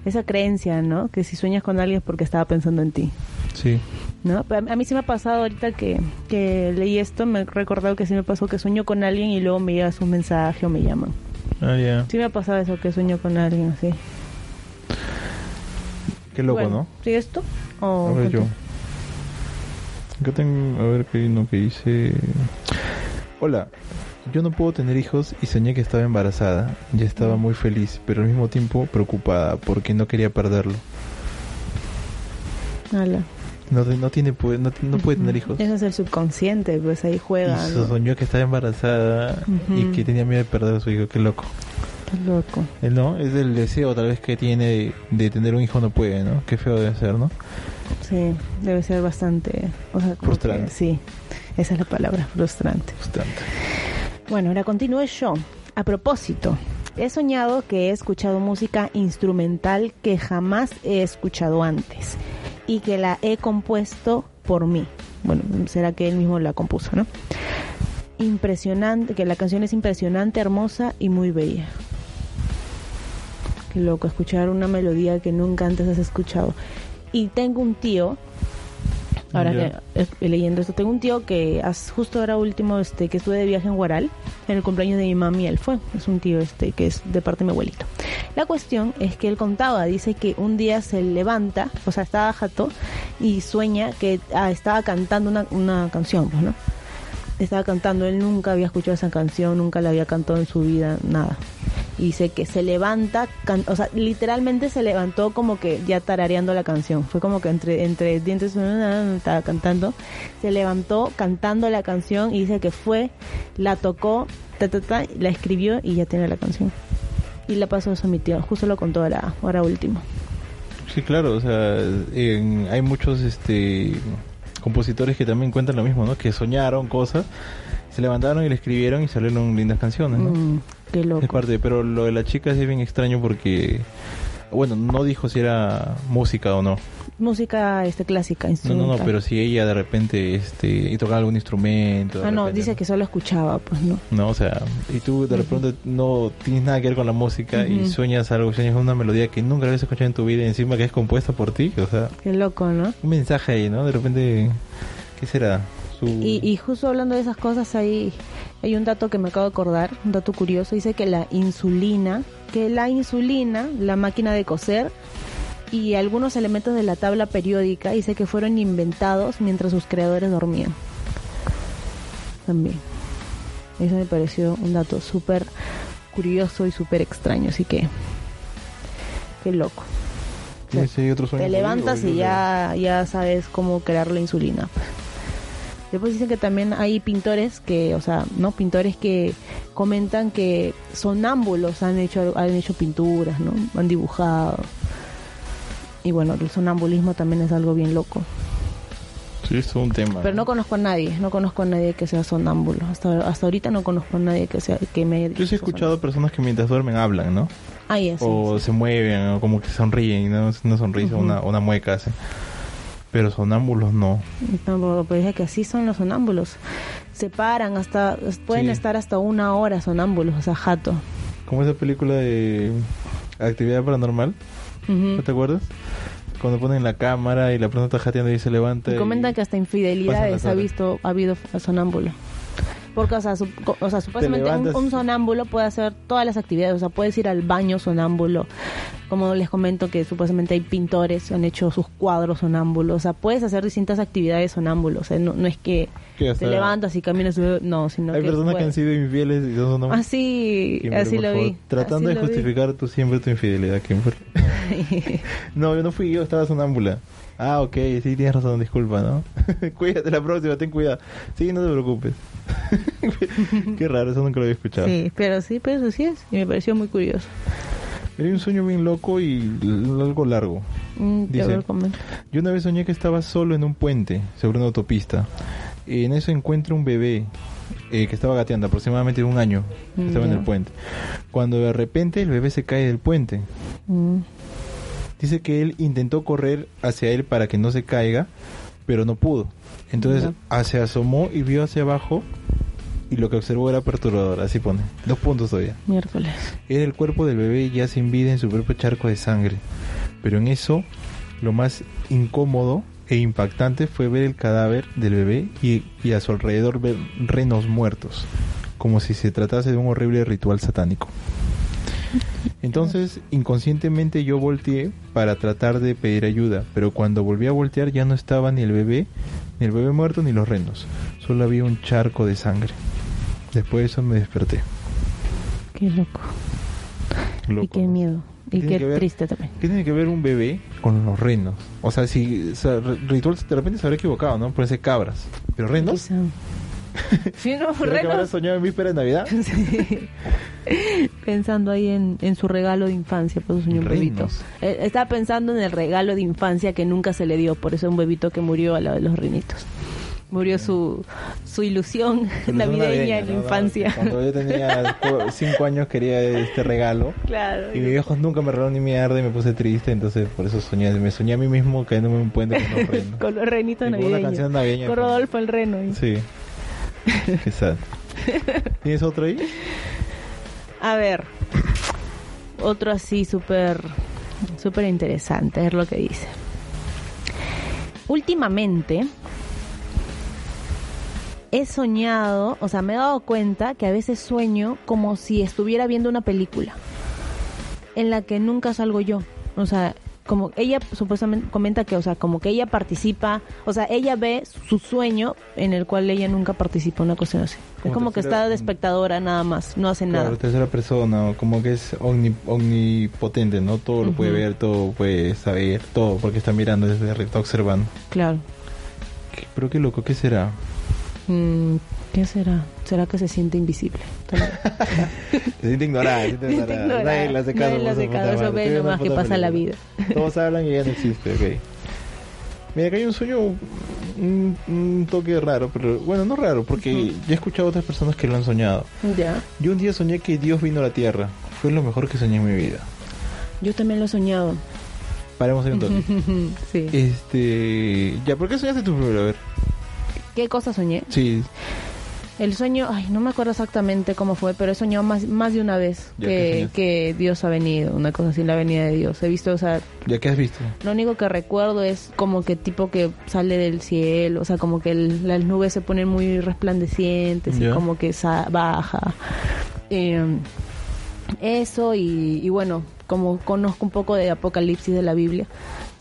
esa creencia, ¿no? Que si sueñas con alguien es porque estaba pensando en ti. Sí. ¿no? A mí sí me ha pasado ahorita que, que leí esto, me he recordado que sí me pasó que sueño con alguien y luego me llega su mensaje o me llaman. Ah, ya. Sí me ha pasado eso, que sueño con alguien así. Qué loco, Bueno, ¿no? ¿Sigues tú? O A ver yo. Acá tengo, a ver qué hay uno que dice. Hola, yo no puedo tener hijos y soñé que estaba embarazada. Ya estaba muy feliz, pero al mismo tiempo preocupada porque no quería perderlo. Ala. No, no tiene, no, no puede tener hijos. Ese es el subconsciente, pues ahí Y juega, ¿no? soñó que estaba embarazada y que tenía miedo de perder a su hijo. Qué loco. Qué loco. Él no, es el deseo tal vez que tiene de, de tener un hijo no puede, ¿no? Qué feo debe ser, ¿no? Sí, debe ser bastante... O sea, Frustrante. que- sí, esa es la palabra, frustrante. Bastante. Bueno, ahora continúo yo. A propósito, he soñado que he escuchado música instrumental que jamás he escuchado antes y que la he compuesto por mí. Bueno, será que él mismo la compuso, ¿no? Impresionante, que la canción es impresionante, hermosa y muy bella. Qué loco, escuchar una melodía que nunca antes has escuchado. Y tengo un tío Ahora que eh, leyendo esto, tengo un tío que as- justo ahora último este que estuve de viaje en Guaral, en el cumpleaños de mi mami, él fue. Es un tío este que es de parte de mi abuelito. La cuestión es que él contaba, dice que un día se levanta, o sea, estaba jato y sueña que ah, estaba cantando una, una canción, pues, ¿no? Estaba cantando, él nunca había escuchado esa canción, nunca la había cantado en su vida, nada. Y dice que se levanta, can- o sea, literalmente se levantó como que ya tarareando la canción. Fue como que entre, entre dientes estaba cantando. Se levantó cantando la canción y dice que fue, la tocó, ta, ta, ta, la escribió y ya tiene la canción. Y la pasó a mi tío, justo lo contó ahora, ahora último. Sí, claro, o sea, en- hay muchos este compositores que también cuentan lo mismo, ¿no? Que soñaron cosas, se levantaron y le escribieron y salieron lindas canciones, ¿no? Mm, qué loco. Es parte, pero lo de la chica es bien extraño porque, bueno, no dijo si era música o no. Música este clásica, No, instrumental. no, no, pero si ella de repente, este, y tocaba algún instrumento. Ah, no, repente, dice que solo escuchaba, pues no. No, o sea, y tú de repente no tienes nada que ver con la música y Ujú. sueñas algo, sueñas una melodía que nunca habías escuchado en tu vida y encima que es compuesta por ti, o sea, Qué loco, ¿no? un mensaje ahí, ¿no? De repente, ¿qué será? Su... Y, y justo hablando de esas cosas, hay, hay un dato que me acabo de acordar, un dato curioso, dice que la insulina, que la insulina, la máquina de coser y algunos elementos de la tabla periódica, dice que fueron inventados mientras sus creadores dormían. También. Eso me pareció un dato súper curioso y súper extraño, así que... Qué loco. ¿Tienes ahí otro sueño Te levantas y ya, ya sabes cómo crear la insulina. Después dicen que también hay pintores que, o sea, no pintores que comentan que sonámbulos han hecho han hecho pinturas, ¿no? Han dibujado. Y bueno, el sonambulismo también es algo bien loco. lo- Sí, es un tema. Pero no conozco a nadie, no conozco a nadie que sea sonámbulo. Hasta hasta ahorita no conozco a nadie que sea que me Yo sí he escuchado personas que mientras duermen hablan, ¿no? Ah, ya, sí, o sí. se mueven, o como que sonríen, ¿no? Una sonrisa, una, una mueca hacen. Pero sonámbulos no. No, pero dice que así son los sonámbulos. Se paran hasta, pueden Sí. estar hasta una hora sonámbulos, o sea, jato. Como esa película de Actividad Paranormal, Ujú. ¿no te acuerdas? Cuando ponen la cámara y la persona está jateando y se levanta. Y comentan que hasta infidelidades ha visto, ha habido sonámbulo. Porque, o sea, su- o sea supuestamente un, un sonámbulo puede hacer todas las actividades. O sea, puedes ir al baño sonámbulo. Como les comento que supuestamente hay pintores que han hecho sus cuadros sonámbulos. O sea, puedes hacer distintas actividades sonámbulos. O sea, no, no es que te levantas y caminas. No, sino Hay que... personas que han sido infieles y son sonámbulos. Así, Kimberly, así por lo vi. Tratando así de lo vi. justificar tú siempre tu infidelidad, Kimberly. *laughs* no, yo no fui yo, estaba sonámbula. Ah, ok, sí, tienes razón, disculpa, ¿no? *laughs* Cuídate la próxima, ten cuidado. Sí, no te preocupes. *laughs* Qué raro, eso nunca lo había escuchado. Sí, pero sí, pero eso sí es. Y me pareció muy curioso. Era un sueño bien loco y algo largo. Mm, Dice. Yo una vez soñé que estaba solo en un puente sobre una autopista. Y en eso encuentro un bebé eh, que estaba gateando aproximadamente un año. Mm, Estaba en el puente. Cuando de repente el bebé se cae del puente. Mm. Dice que él intentó correr hacia él para que no se caiga, pero no pudo. Entonces se asomó y vio hacia abajo y lo que observó era perturbador, así pone. Dos puntos todavía. Miércoles. Era el cuerpo del bebé ya sin vida en su propio charco de sangre. Pero en eso, lo más incómodo e impactante fue ver el cadáver del bebé y, y a su alrededor ver renos muertos, como si se tratase de un horrible ritual satánico. Entonces, inconscientemente yo volteé para tratar de pedir ayuda, pero cuando volví a voltear ya no estaba ni el bebé, ni el bebé muerto, ni los renos. Solo había un charco de sangre. Después de eso me desperté. Qué loco. Y Loco, qué ¿no? miedo. Y qué que ver- triste también. ¿Qué tiene que ver un bebé con los renos? O sea, si o sea, ritual de repente se habrá equivocado, ¿no? Puede ser cabras. ¿Pero renos? *laughs* Sí, no, ¿Será que renos. soñado en víspera de Navidad? *laughs* Sí. Pensando ahí en, en su regalo de infancia, por eso soñó un bebito. Eh, Estaba pensando en el regalo de infancia que nunca se le dio, por eso un bebito que murió a la de los renitos. Murió su, su ilusión navideña en la infancia. Cuando yo tenía *laughs* cinco años quería este regalo. Claro. Y mis viejos nunca me regalaron ni mierda y me puse triste, entonces por eso soñé, me soñé a mí mismo cayéndome en un puente con los *laughs* renos. Con los renitos con una navideños. canción navideña. Con Rodolfo el reno. y- Sí. *laughs* Qué sad. ¿Tienes otro ahí? A ver, otro así súper súper interesante, ver lo que dice. Últimamente he soñado, o sea, me he dado cuenta que a veces sueño como si estuviera viendo una película en la que nunca salgo yo. O sea, como ella supuestamente comenta que, o sea, como que ella participa, o sea, ella ve su sueño en el cual ella nunca participa, una cuestión así. Es Como que está de espectadora nada más, no hace nada. Claro, tercera persona, como que es omni- omnipotente, ¿no? Todo lo puede ver, todo puede saber, todo, porque está mirando desde arriba, está observando. Claro. ¿Qué- Pero qué loco, ¿qué será? Mm, ¿Qué será? ¿Será que se siente invisible? *laughs* Se siente ignorada, se siente ignorada. Nadie le hace caso. Nadie le por hace caso, ve nomás que pasa la película. Todos hablan y ya no existe, ok. Mira, que hay un sueño un, un toque raro, pero bueno, no raro, porque ya he escuchado a otras personas que lo han soñado. ya. Yo un día soñé que Dios vino a la tierra. Fue lo mejor que soñé en mi vida. Yo también lo he soñado. Paremos ahí un toque. *laughs* sí. Este. Ya, ¿por qué soñaste tú primero? A ver. ¿Qué cosa soñé? Sí, El sueño, ay, no me acuerdo exactamente cómo fue, pero he soñado más, más de una vez Ya, ¿qué que, que Dios ha venido, una cosa así, la venida de Dios. He visto, o sea, ¿ya qué has visto? lo único que recuerdo es como que tipo que sale del cielo, o sea, como que el- las nubes se ponen muy resplandecientes y como que sa- baja. Eh, eso y, y bueno, como conozco un poco de Apocalipsis de la Biblia,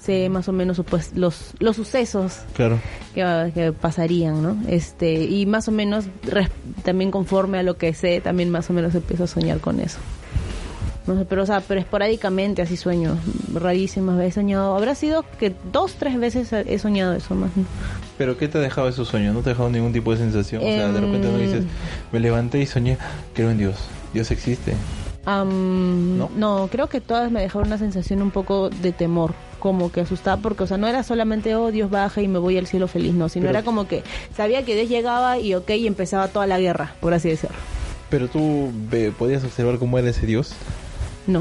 sé más o menos pues, los, los sucesos Claro. que, que pasarían, ¿no? Este, y más o menos res- también conforme a lo que sé, también más o menos empiezo a soñar con eso. No sé, pero o sea, pero esporádicamente así sueño, rarísimas veces he soñado, habrá sido que dos, tres veces he soñado eso más. ¿no? ¿Pero qué te ha dejado esos sueños? ¿No te ha dejado ningún tipo de sensación? O sea, de repente no Em. dices, me levanté y soñé, creo en Dios. Dios existe. Am, ¿No? ¿No? creo que todas me dejaron una sensación un poco de temor, como que asustada, porque, o sea, no era solamente, oh, Dios baja y me voy al cielo feliz, no, sino Pero- era como que sabía que Dios llegaba y, ok, y empezaba toda la guerra, por así decirlo. Pero tú podías observar cómo era ese Dios. No.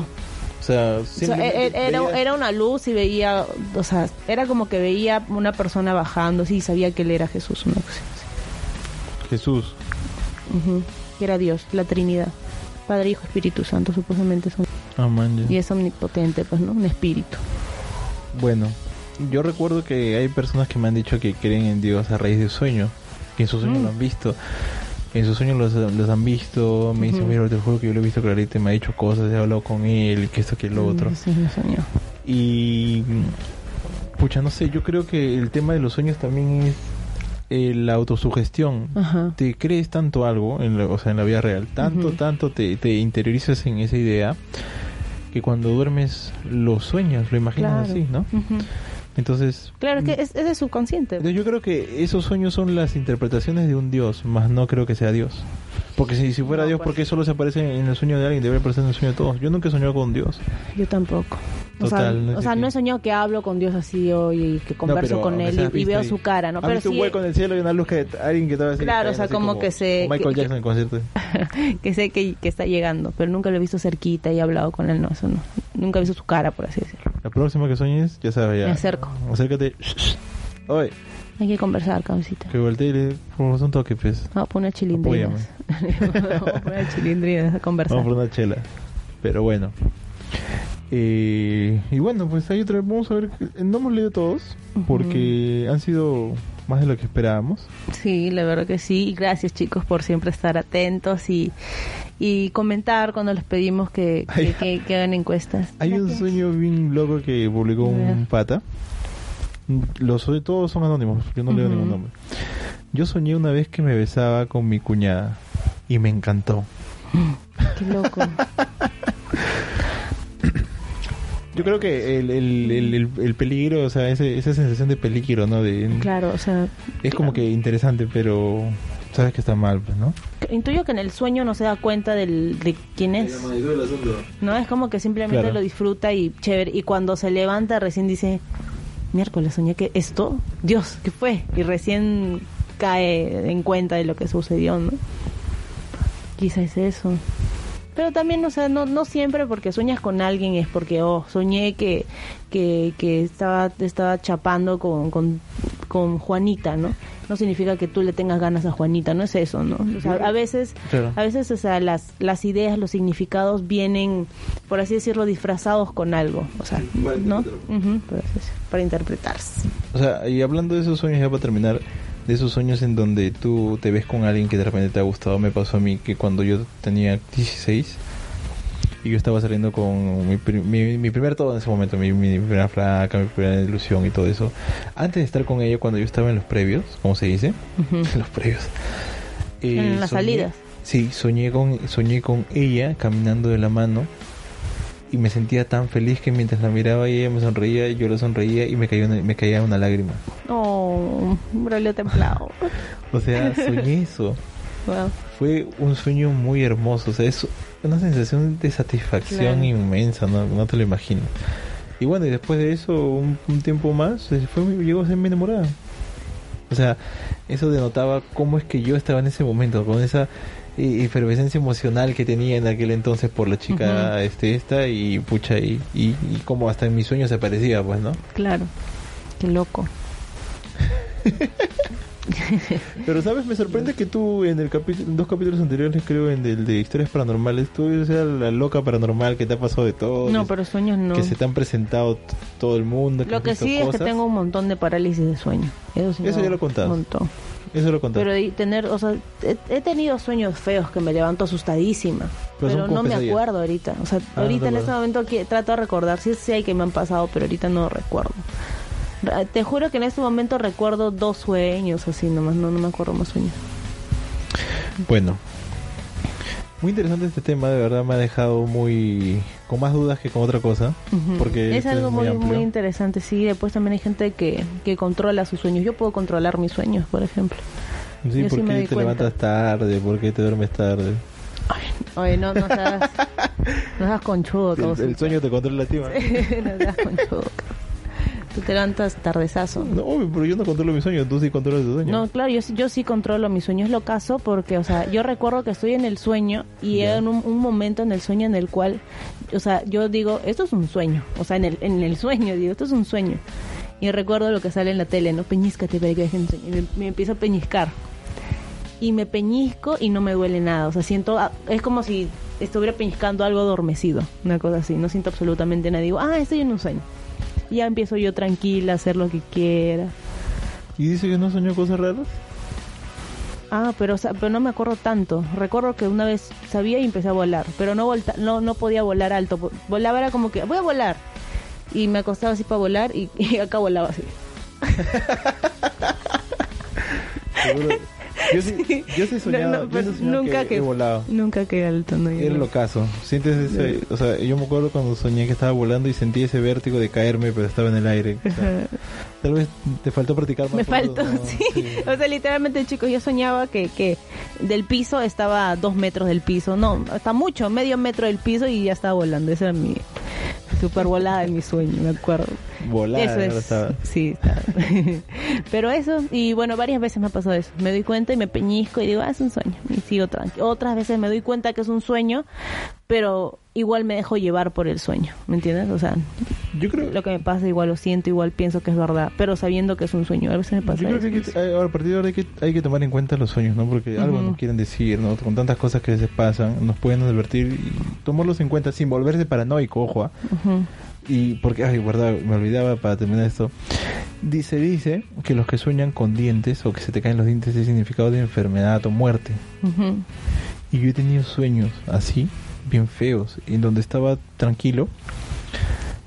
O sea, O sea, e- e- era, era una luz y veía, o sea, era como que veía una persona bajando, sí, sabía que él era Jesús. Jesús. Que era Dios, la Trinidad. Padre, Hijo, Espíritu Santo, supuestamente son. Man, ya. Y es omnipotente, pues, ¿no? Un espíritu. Bueno, yo recuerdo que hay personas que me han dicho que creen en Dios a raíz de sueños, que en sus sueños Mm. lo han visto. En sus sueños los, los han visto, me dicen, Ujú. mira, te juro que yo lo he visto clarito, me ha dicho cosas, he hablado con él, que esto, que lo otro. Mm, Sí, me soñó. Y, mm, pucha, no sé, yo creo que el tema de los sueños también es eh, la autosugestión. Ajá. Te crees tanto algo, en la, o sea, en la vida real, tanto, tanto te, te interiorizas en esa idea, que cuando duermes lo sueñas, lo imaginas Claro. así, ¿no? Entonces, Claro, es que es, es de subconsciente. yo creo que esos sueños son las interpretaciones de un Dios, más no creo que sea Dios. Porque si, si fuera No, Dios, pues. ¿por qué solo se aparece en el sueño de alguien? Debería aparecer en el sueño de todos. Yo nunca he soñado con Dios. Yo tampoco. O Total, sea, no o sea, no he soñado que hablo con Dios así hoy y que converso pero, con él y- y, veo su cara, ¿no? ¿Has Pero sí un hueco en el cielo y una luz que alguien que te va a decir Claro, o sea, así como que como Michael que- Jackson concierto. *laughs* que sé que, que está llegando, pero nunca lo he visto cerquita y he hablado con él, no, eso no. Nunca he visto su cara, por así decirlo. La próxima que sueñes, ya sabes ya. Me acerco. Acércate. Oye, Hay que conversar, cabecita. que voltee y le por un toque, pues. *laughs* Vamos a poner chilindrinas. Vamos a poner chilindrinas a conversar. Vamos por una chela. Pero bueno. Eh, y bueno, pues hay otra, vamos a ver, no hemos leído todos, porque han sido más de lo que esperábamos. Sí, la verdad que sí. Y gracias chicos por siempre estar atentos y, y comentar cuando les pedimos que, que, Ay. que- que hagan encuestas. Hay un sueño bien loco que publicó un pata. Los todos son anónimos, yo no leo Ujú. ningún nombre. Yo soñé una vez que me besaba con mi cuñada y me encantó. Qué loco. Yo creo que el, el, el, el- el peligro, o sea, ese- esa sensación de peligro, ¿no? De, claro, o sea, Es como que interesante, pero sabes que está mal, pues, ¿no? intuyo que en el sueño no se da cuenta del, de quién es. No, es como que simplemente Claro. lo disfruta y chévere. Y cuando se levanta recién dice, miércoles soñé que esto, Dios, ¿qué fue? Y recién cae en cuenta de lo que sucedió, ¿no? Quizá es eso. Pero también, o sea, no, no siempre porque sueñas con alguien es porque, oh, soñé que, que, que estaba, estaba chapando con, con, con Juanita, ¿no? No significa que tú le tengas ganas a Juanita, no es eso, ¿no? O sea, a veces, Claro. a veces, o sea, las, las ideas, los significados vienen, por así decirlo, disfrazados con algo, o sea, ¿no? Para interpretarse. O sea, y hablando de esos sueños, ya para terminar, de esos sueños en donde tú te ves con alguien que de repente te ha gustado, me pasó a mí que cuando yo tenía 16 y yo estaba saliendo con mi, mi, mi primer todo en ese momento, mi, mi primera flaca, mi primera ilusión y todo eso. Antes de estar con ella, cuando yo estaba en los previos, ¿cómo se dice? Ujú. En *laughs* los previos. eh, En las soñé- salidas. Sí, soñé con, soñé con ella caminando de la mano y me sentía tan feliz que mientras la miraba y ella me sonreía, yo le sonreía y me caía una, me caía una lágrima. Oh, brolio templado. *laughs* O sea, soñé eso. Wow. Fue un sueño muy hermoso. O sea, es una sensación de satisfacción Claro. inmensa, no, no te lo imagino. Y bueno, y después de eso, un, un tiempo más, fue, llegó a ser mi enamorada. O sea, eso denotaba cómo es que yo estaba en ese momento, con esa eh, efervescencia emocional que tenía en aquel entonces por la chica este esta y pucha y, y, y como hasta en mis sueños se parecía pues no Claro. Qué loco. *laughs* *laughs* pero sabes me sorprende que tú en el capítulo en dos capítulos anteriores creo en el de historias paranormales tú eres la loca paranormal que te ha pasado de todo No, que- pero sueños no. que se te han presentado todo el mundo Lo que sí es que tengo un montón de parálisis de sueño. Eso, sí Eso me ya lo contaste. Un montón. eso lo contaste Pero y tener, o sea, he, he tenido sueños feos que me levanto asustadísima. Pero no me acuerdo ahorita. O sea, Ah, ahorita no en te este momento aquí trato de recordar. Sí, sí hay que me han pasado, pero ahorita no recuerdo. Ra- Te juro que en este momento recuerdo dos sueños así nomás. No, no me acuerdo más sueños. Bueno, muy interesante este tema, de verdad me ha dejado muy con más dudas que con otra cosa, porque es algo muy, muy interesante, sí. Después también hay gente que, que controla sus sueños. Yo puedo controlar mis sueños, por ejemplo. Sí, yo ¿por sí qué te cuenta. levantas tarde? ¿Por qué te duermes tarde? Oye, no, no seas, *laughs* no seas conchudo, El, el sueño te controla a ti, man. *laughs* no seas conchudo. Tú te levantas tardezazo. No, obvio, pero yo no controlo mi sueño, tú sí controlas tu sueño. No, claro, yo, sí- yo sí controlo mis sueños, lo caso porque, o sea, yo recuerdo que estoy en el sueño y Ya. hay un, un momento en el sueño en el cual, o sea, yo digo, esto es un sueño, o sea, en el, en el sueño digo, esto es un sueño. Y recuerdo lo que sale en la tele, ¿no? Peñíscate para que dejen sueño. Y me, me empiezo a peñiscar. Y me peñisco y no me duele nada, o sea, siento, ah, es como si estuviera peñiscando algo adormecido, una cosa así, no siento absolutamente nada. Digo, ah, estoy en un sueño. Ya empiezo yo tranquila a hacer lo que quiera. ¿Y dice que no soñó cosas raras? Ah, pero, pero no me acuerdo tanto. Recuerdo que una vez sabía y empecé a volar, pero no, volta, no, no podía volar alto. Vo- Volaba era como que, voy a volar. Y me acostaba así para volar y, *laughs* y acá volaba así. *laughs* Seguro. Yo sí, yo sí soñaba, No, no, yo pero sí soñaba nunca que, que, he volado. Nunca que alto, no. Era el ocaso. Sientes ese, o sea, yo me acuerdo cuando soñé que estaba volando y sentí ese vértigo de caerme, pero estaba en el aire. O sea, tal vez te faltó practicar más. Me faltó, ¿no? sí. O sea, literalmente, chicos, yo soñaba que, que del piso estaba a dos metros del piso. No, hasta mucho, medio metro del piso y ya estaba volando. Esa era mi super volada de mi sueño, me acuerdo. Volar, eso es. estaba. Sí, estaba. *laughs* Pero eso, y bueno, varias veces me ha pasado eso. Me doy cuenta y me peñisco y digo, ah, es un sueño. Y sigo tranquilo. Otras veces me doy cuenta que es un sueño, pero igual me dejo llevar por el sueño. ¿Me entiendes? O sea, Yo creo, lo que me pasa igual lo siento, igual pienso que es verdad, pero sabiendo que es un sueño. A veces me pasa yo creo que, hay que- ahora, a partir de ahora hay que, hay que tomar en cuenta los sueños, ¿no? Porque algo nos quieren decir, ¿no? Con tantas cosas que se pasan, nos pueden advertir y tomarlos en cuenta sin volverse paranoico, ojo. Ujú. Y porque, ay, verdad, me olvidaba para terminar esto. Dice, dice que los que sueñan con dientes o que se te caen los dientes es significado de enfermedad o muerte. Ujú. Y yo he tenido sueños así, bien feos, en donde estaba tranquilo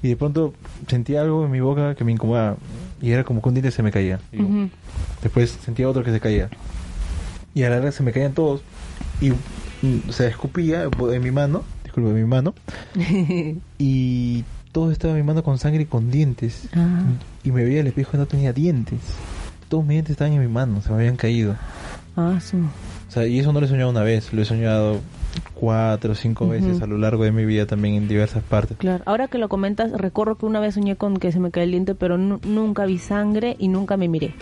y de pronto sentía algo en mi boca que me incomodaba y era como que un diente se me caía. Yo- Ujú. Después sentía otro que se caía. Y a la larga se me caían todos y se escupía en mi mano, disculpe, en mi mano, *laughs* y todo estaba en mi mano con sangre y con dientes. Ah. Y me veía al espejo y no tenía dientes. Todos mis dientes estaban en mi mano, se me habían caído. Ah, su. O sea, y eso no lo he soñado una vez, lo he soñado cuatro o cinco Ujú. veces a lo largo de mi vida también en diversas partes. Claro, ahora que lo comentas, recuerdo que una vez soñé con que se me caía el diente, pero nu- nunca vi sangre y nunca me miré.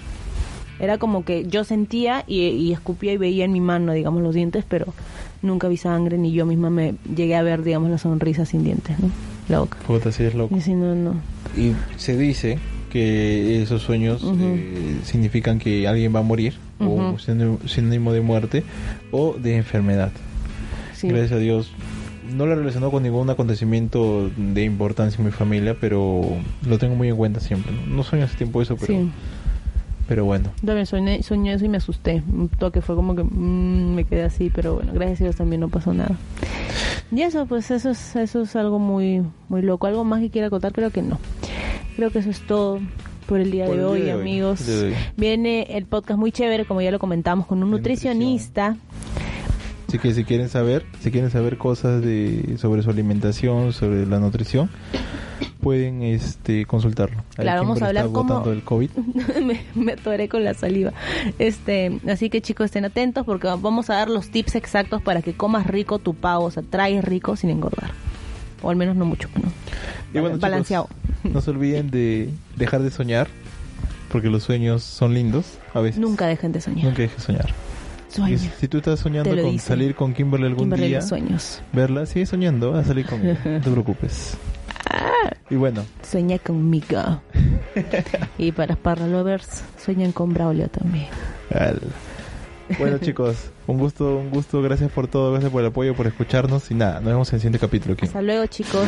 Era como que yo sentía y, y escupía y veía en mi mano, digamos, los dientes, pero nunca vi sangre ni yo misma me llegué a ver, digamos, la sonrisa sin dientes, ¿no? La boca. Puta, sí es loco. Y si no, no. Y se dice que esos sueños eh, significan que alguien va a morir, o Ujú. sinónimo- sinónimo de muerte, o de enfermedad. Sí. Gracias a Dios. No lo relacionó con ningún acontecimiento de importancia en mi familia, pero lo tengo muy en cuenta siempre. No, no sueño hace tiempo eso, pero, Sí. Pero bueno. También soñé, soñé eso y me asusté. Un toque fue como que mm, me quedé así, pero bueno, gracias a Dios también no pasó nada. Y eso, pues eso es, eso es algo muy, muy loco. ¿Algo más que quiera contar? Creo que no. Creo que eso es todo por el día Por de el hoy, día de hoy, amigos. de hoy. Viene el podcast muy chévere, como ya lo comentamos, con un De nutricionista. Así que si quieren saber, si quieren saber cosas de sobre su alimentación, sobre la nutrición, pueden este consultarlo. Claro, vamos a hablar cómo- botando el COVID. *laughs* me, me atoré con la saliva. Este, así que chicos, estén atentos porque vamos a dar los tips exactos para que comas rico tu pavo, o sea, traes rico sin engordar. O al menos no mucho, ¿no? Y bueno, chicos, Balanceado. no se olviden de dejar de soñar, porque los sueños son lindos a veces. Nunca dejen de soñar. Nunca dejes de soñar. Sueña. Si tú estás soñando con dicen. salir con Kimberly algún Kimberly día, sueños. verla, sigue soñando, vas a salir con ella, *laughs* no te preocupes. Y bueno, Sueña conmigo. *laughs* y para Parra Lovers, sueñan con Braulio también. al- bueno *laughs* chicos, un gusto, un gusto, gracias por todo, gracias por el apoyo, por escucharnos y nada, nos vemos en el siguiente capítulo aquí. Hasta luego, chicos.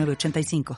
906985.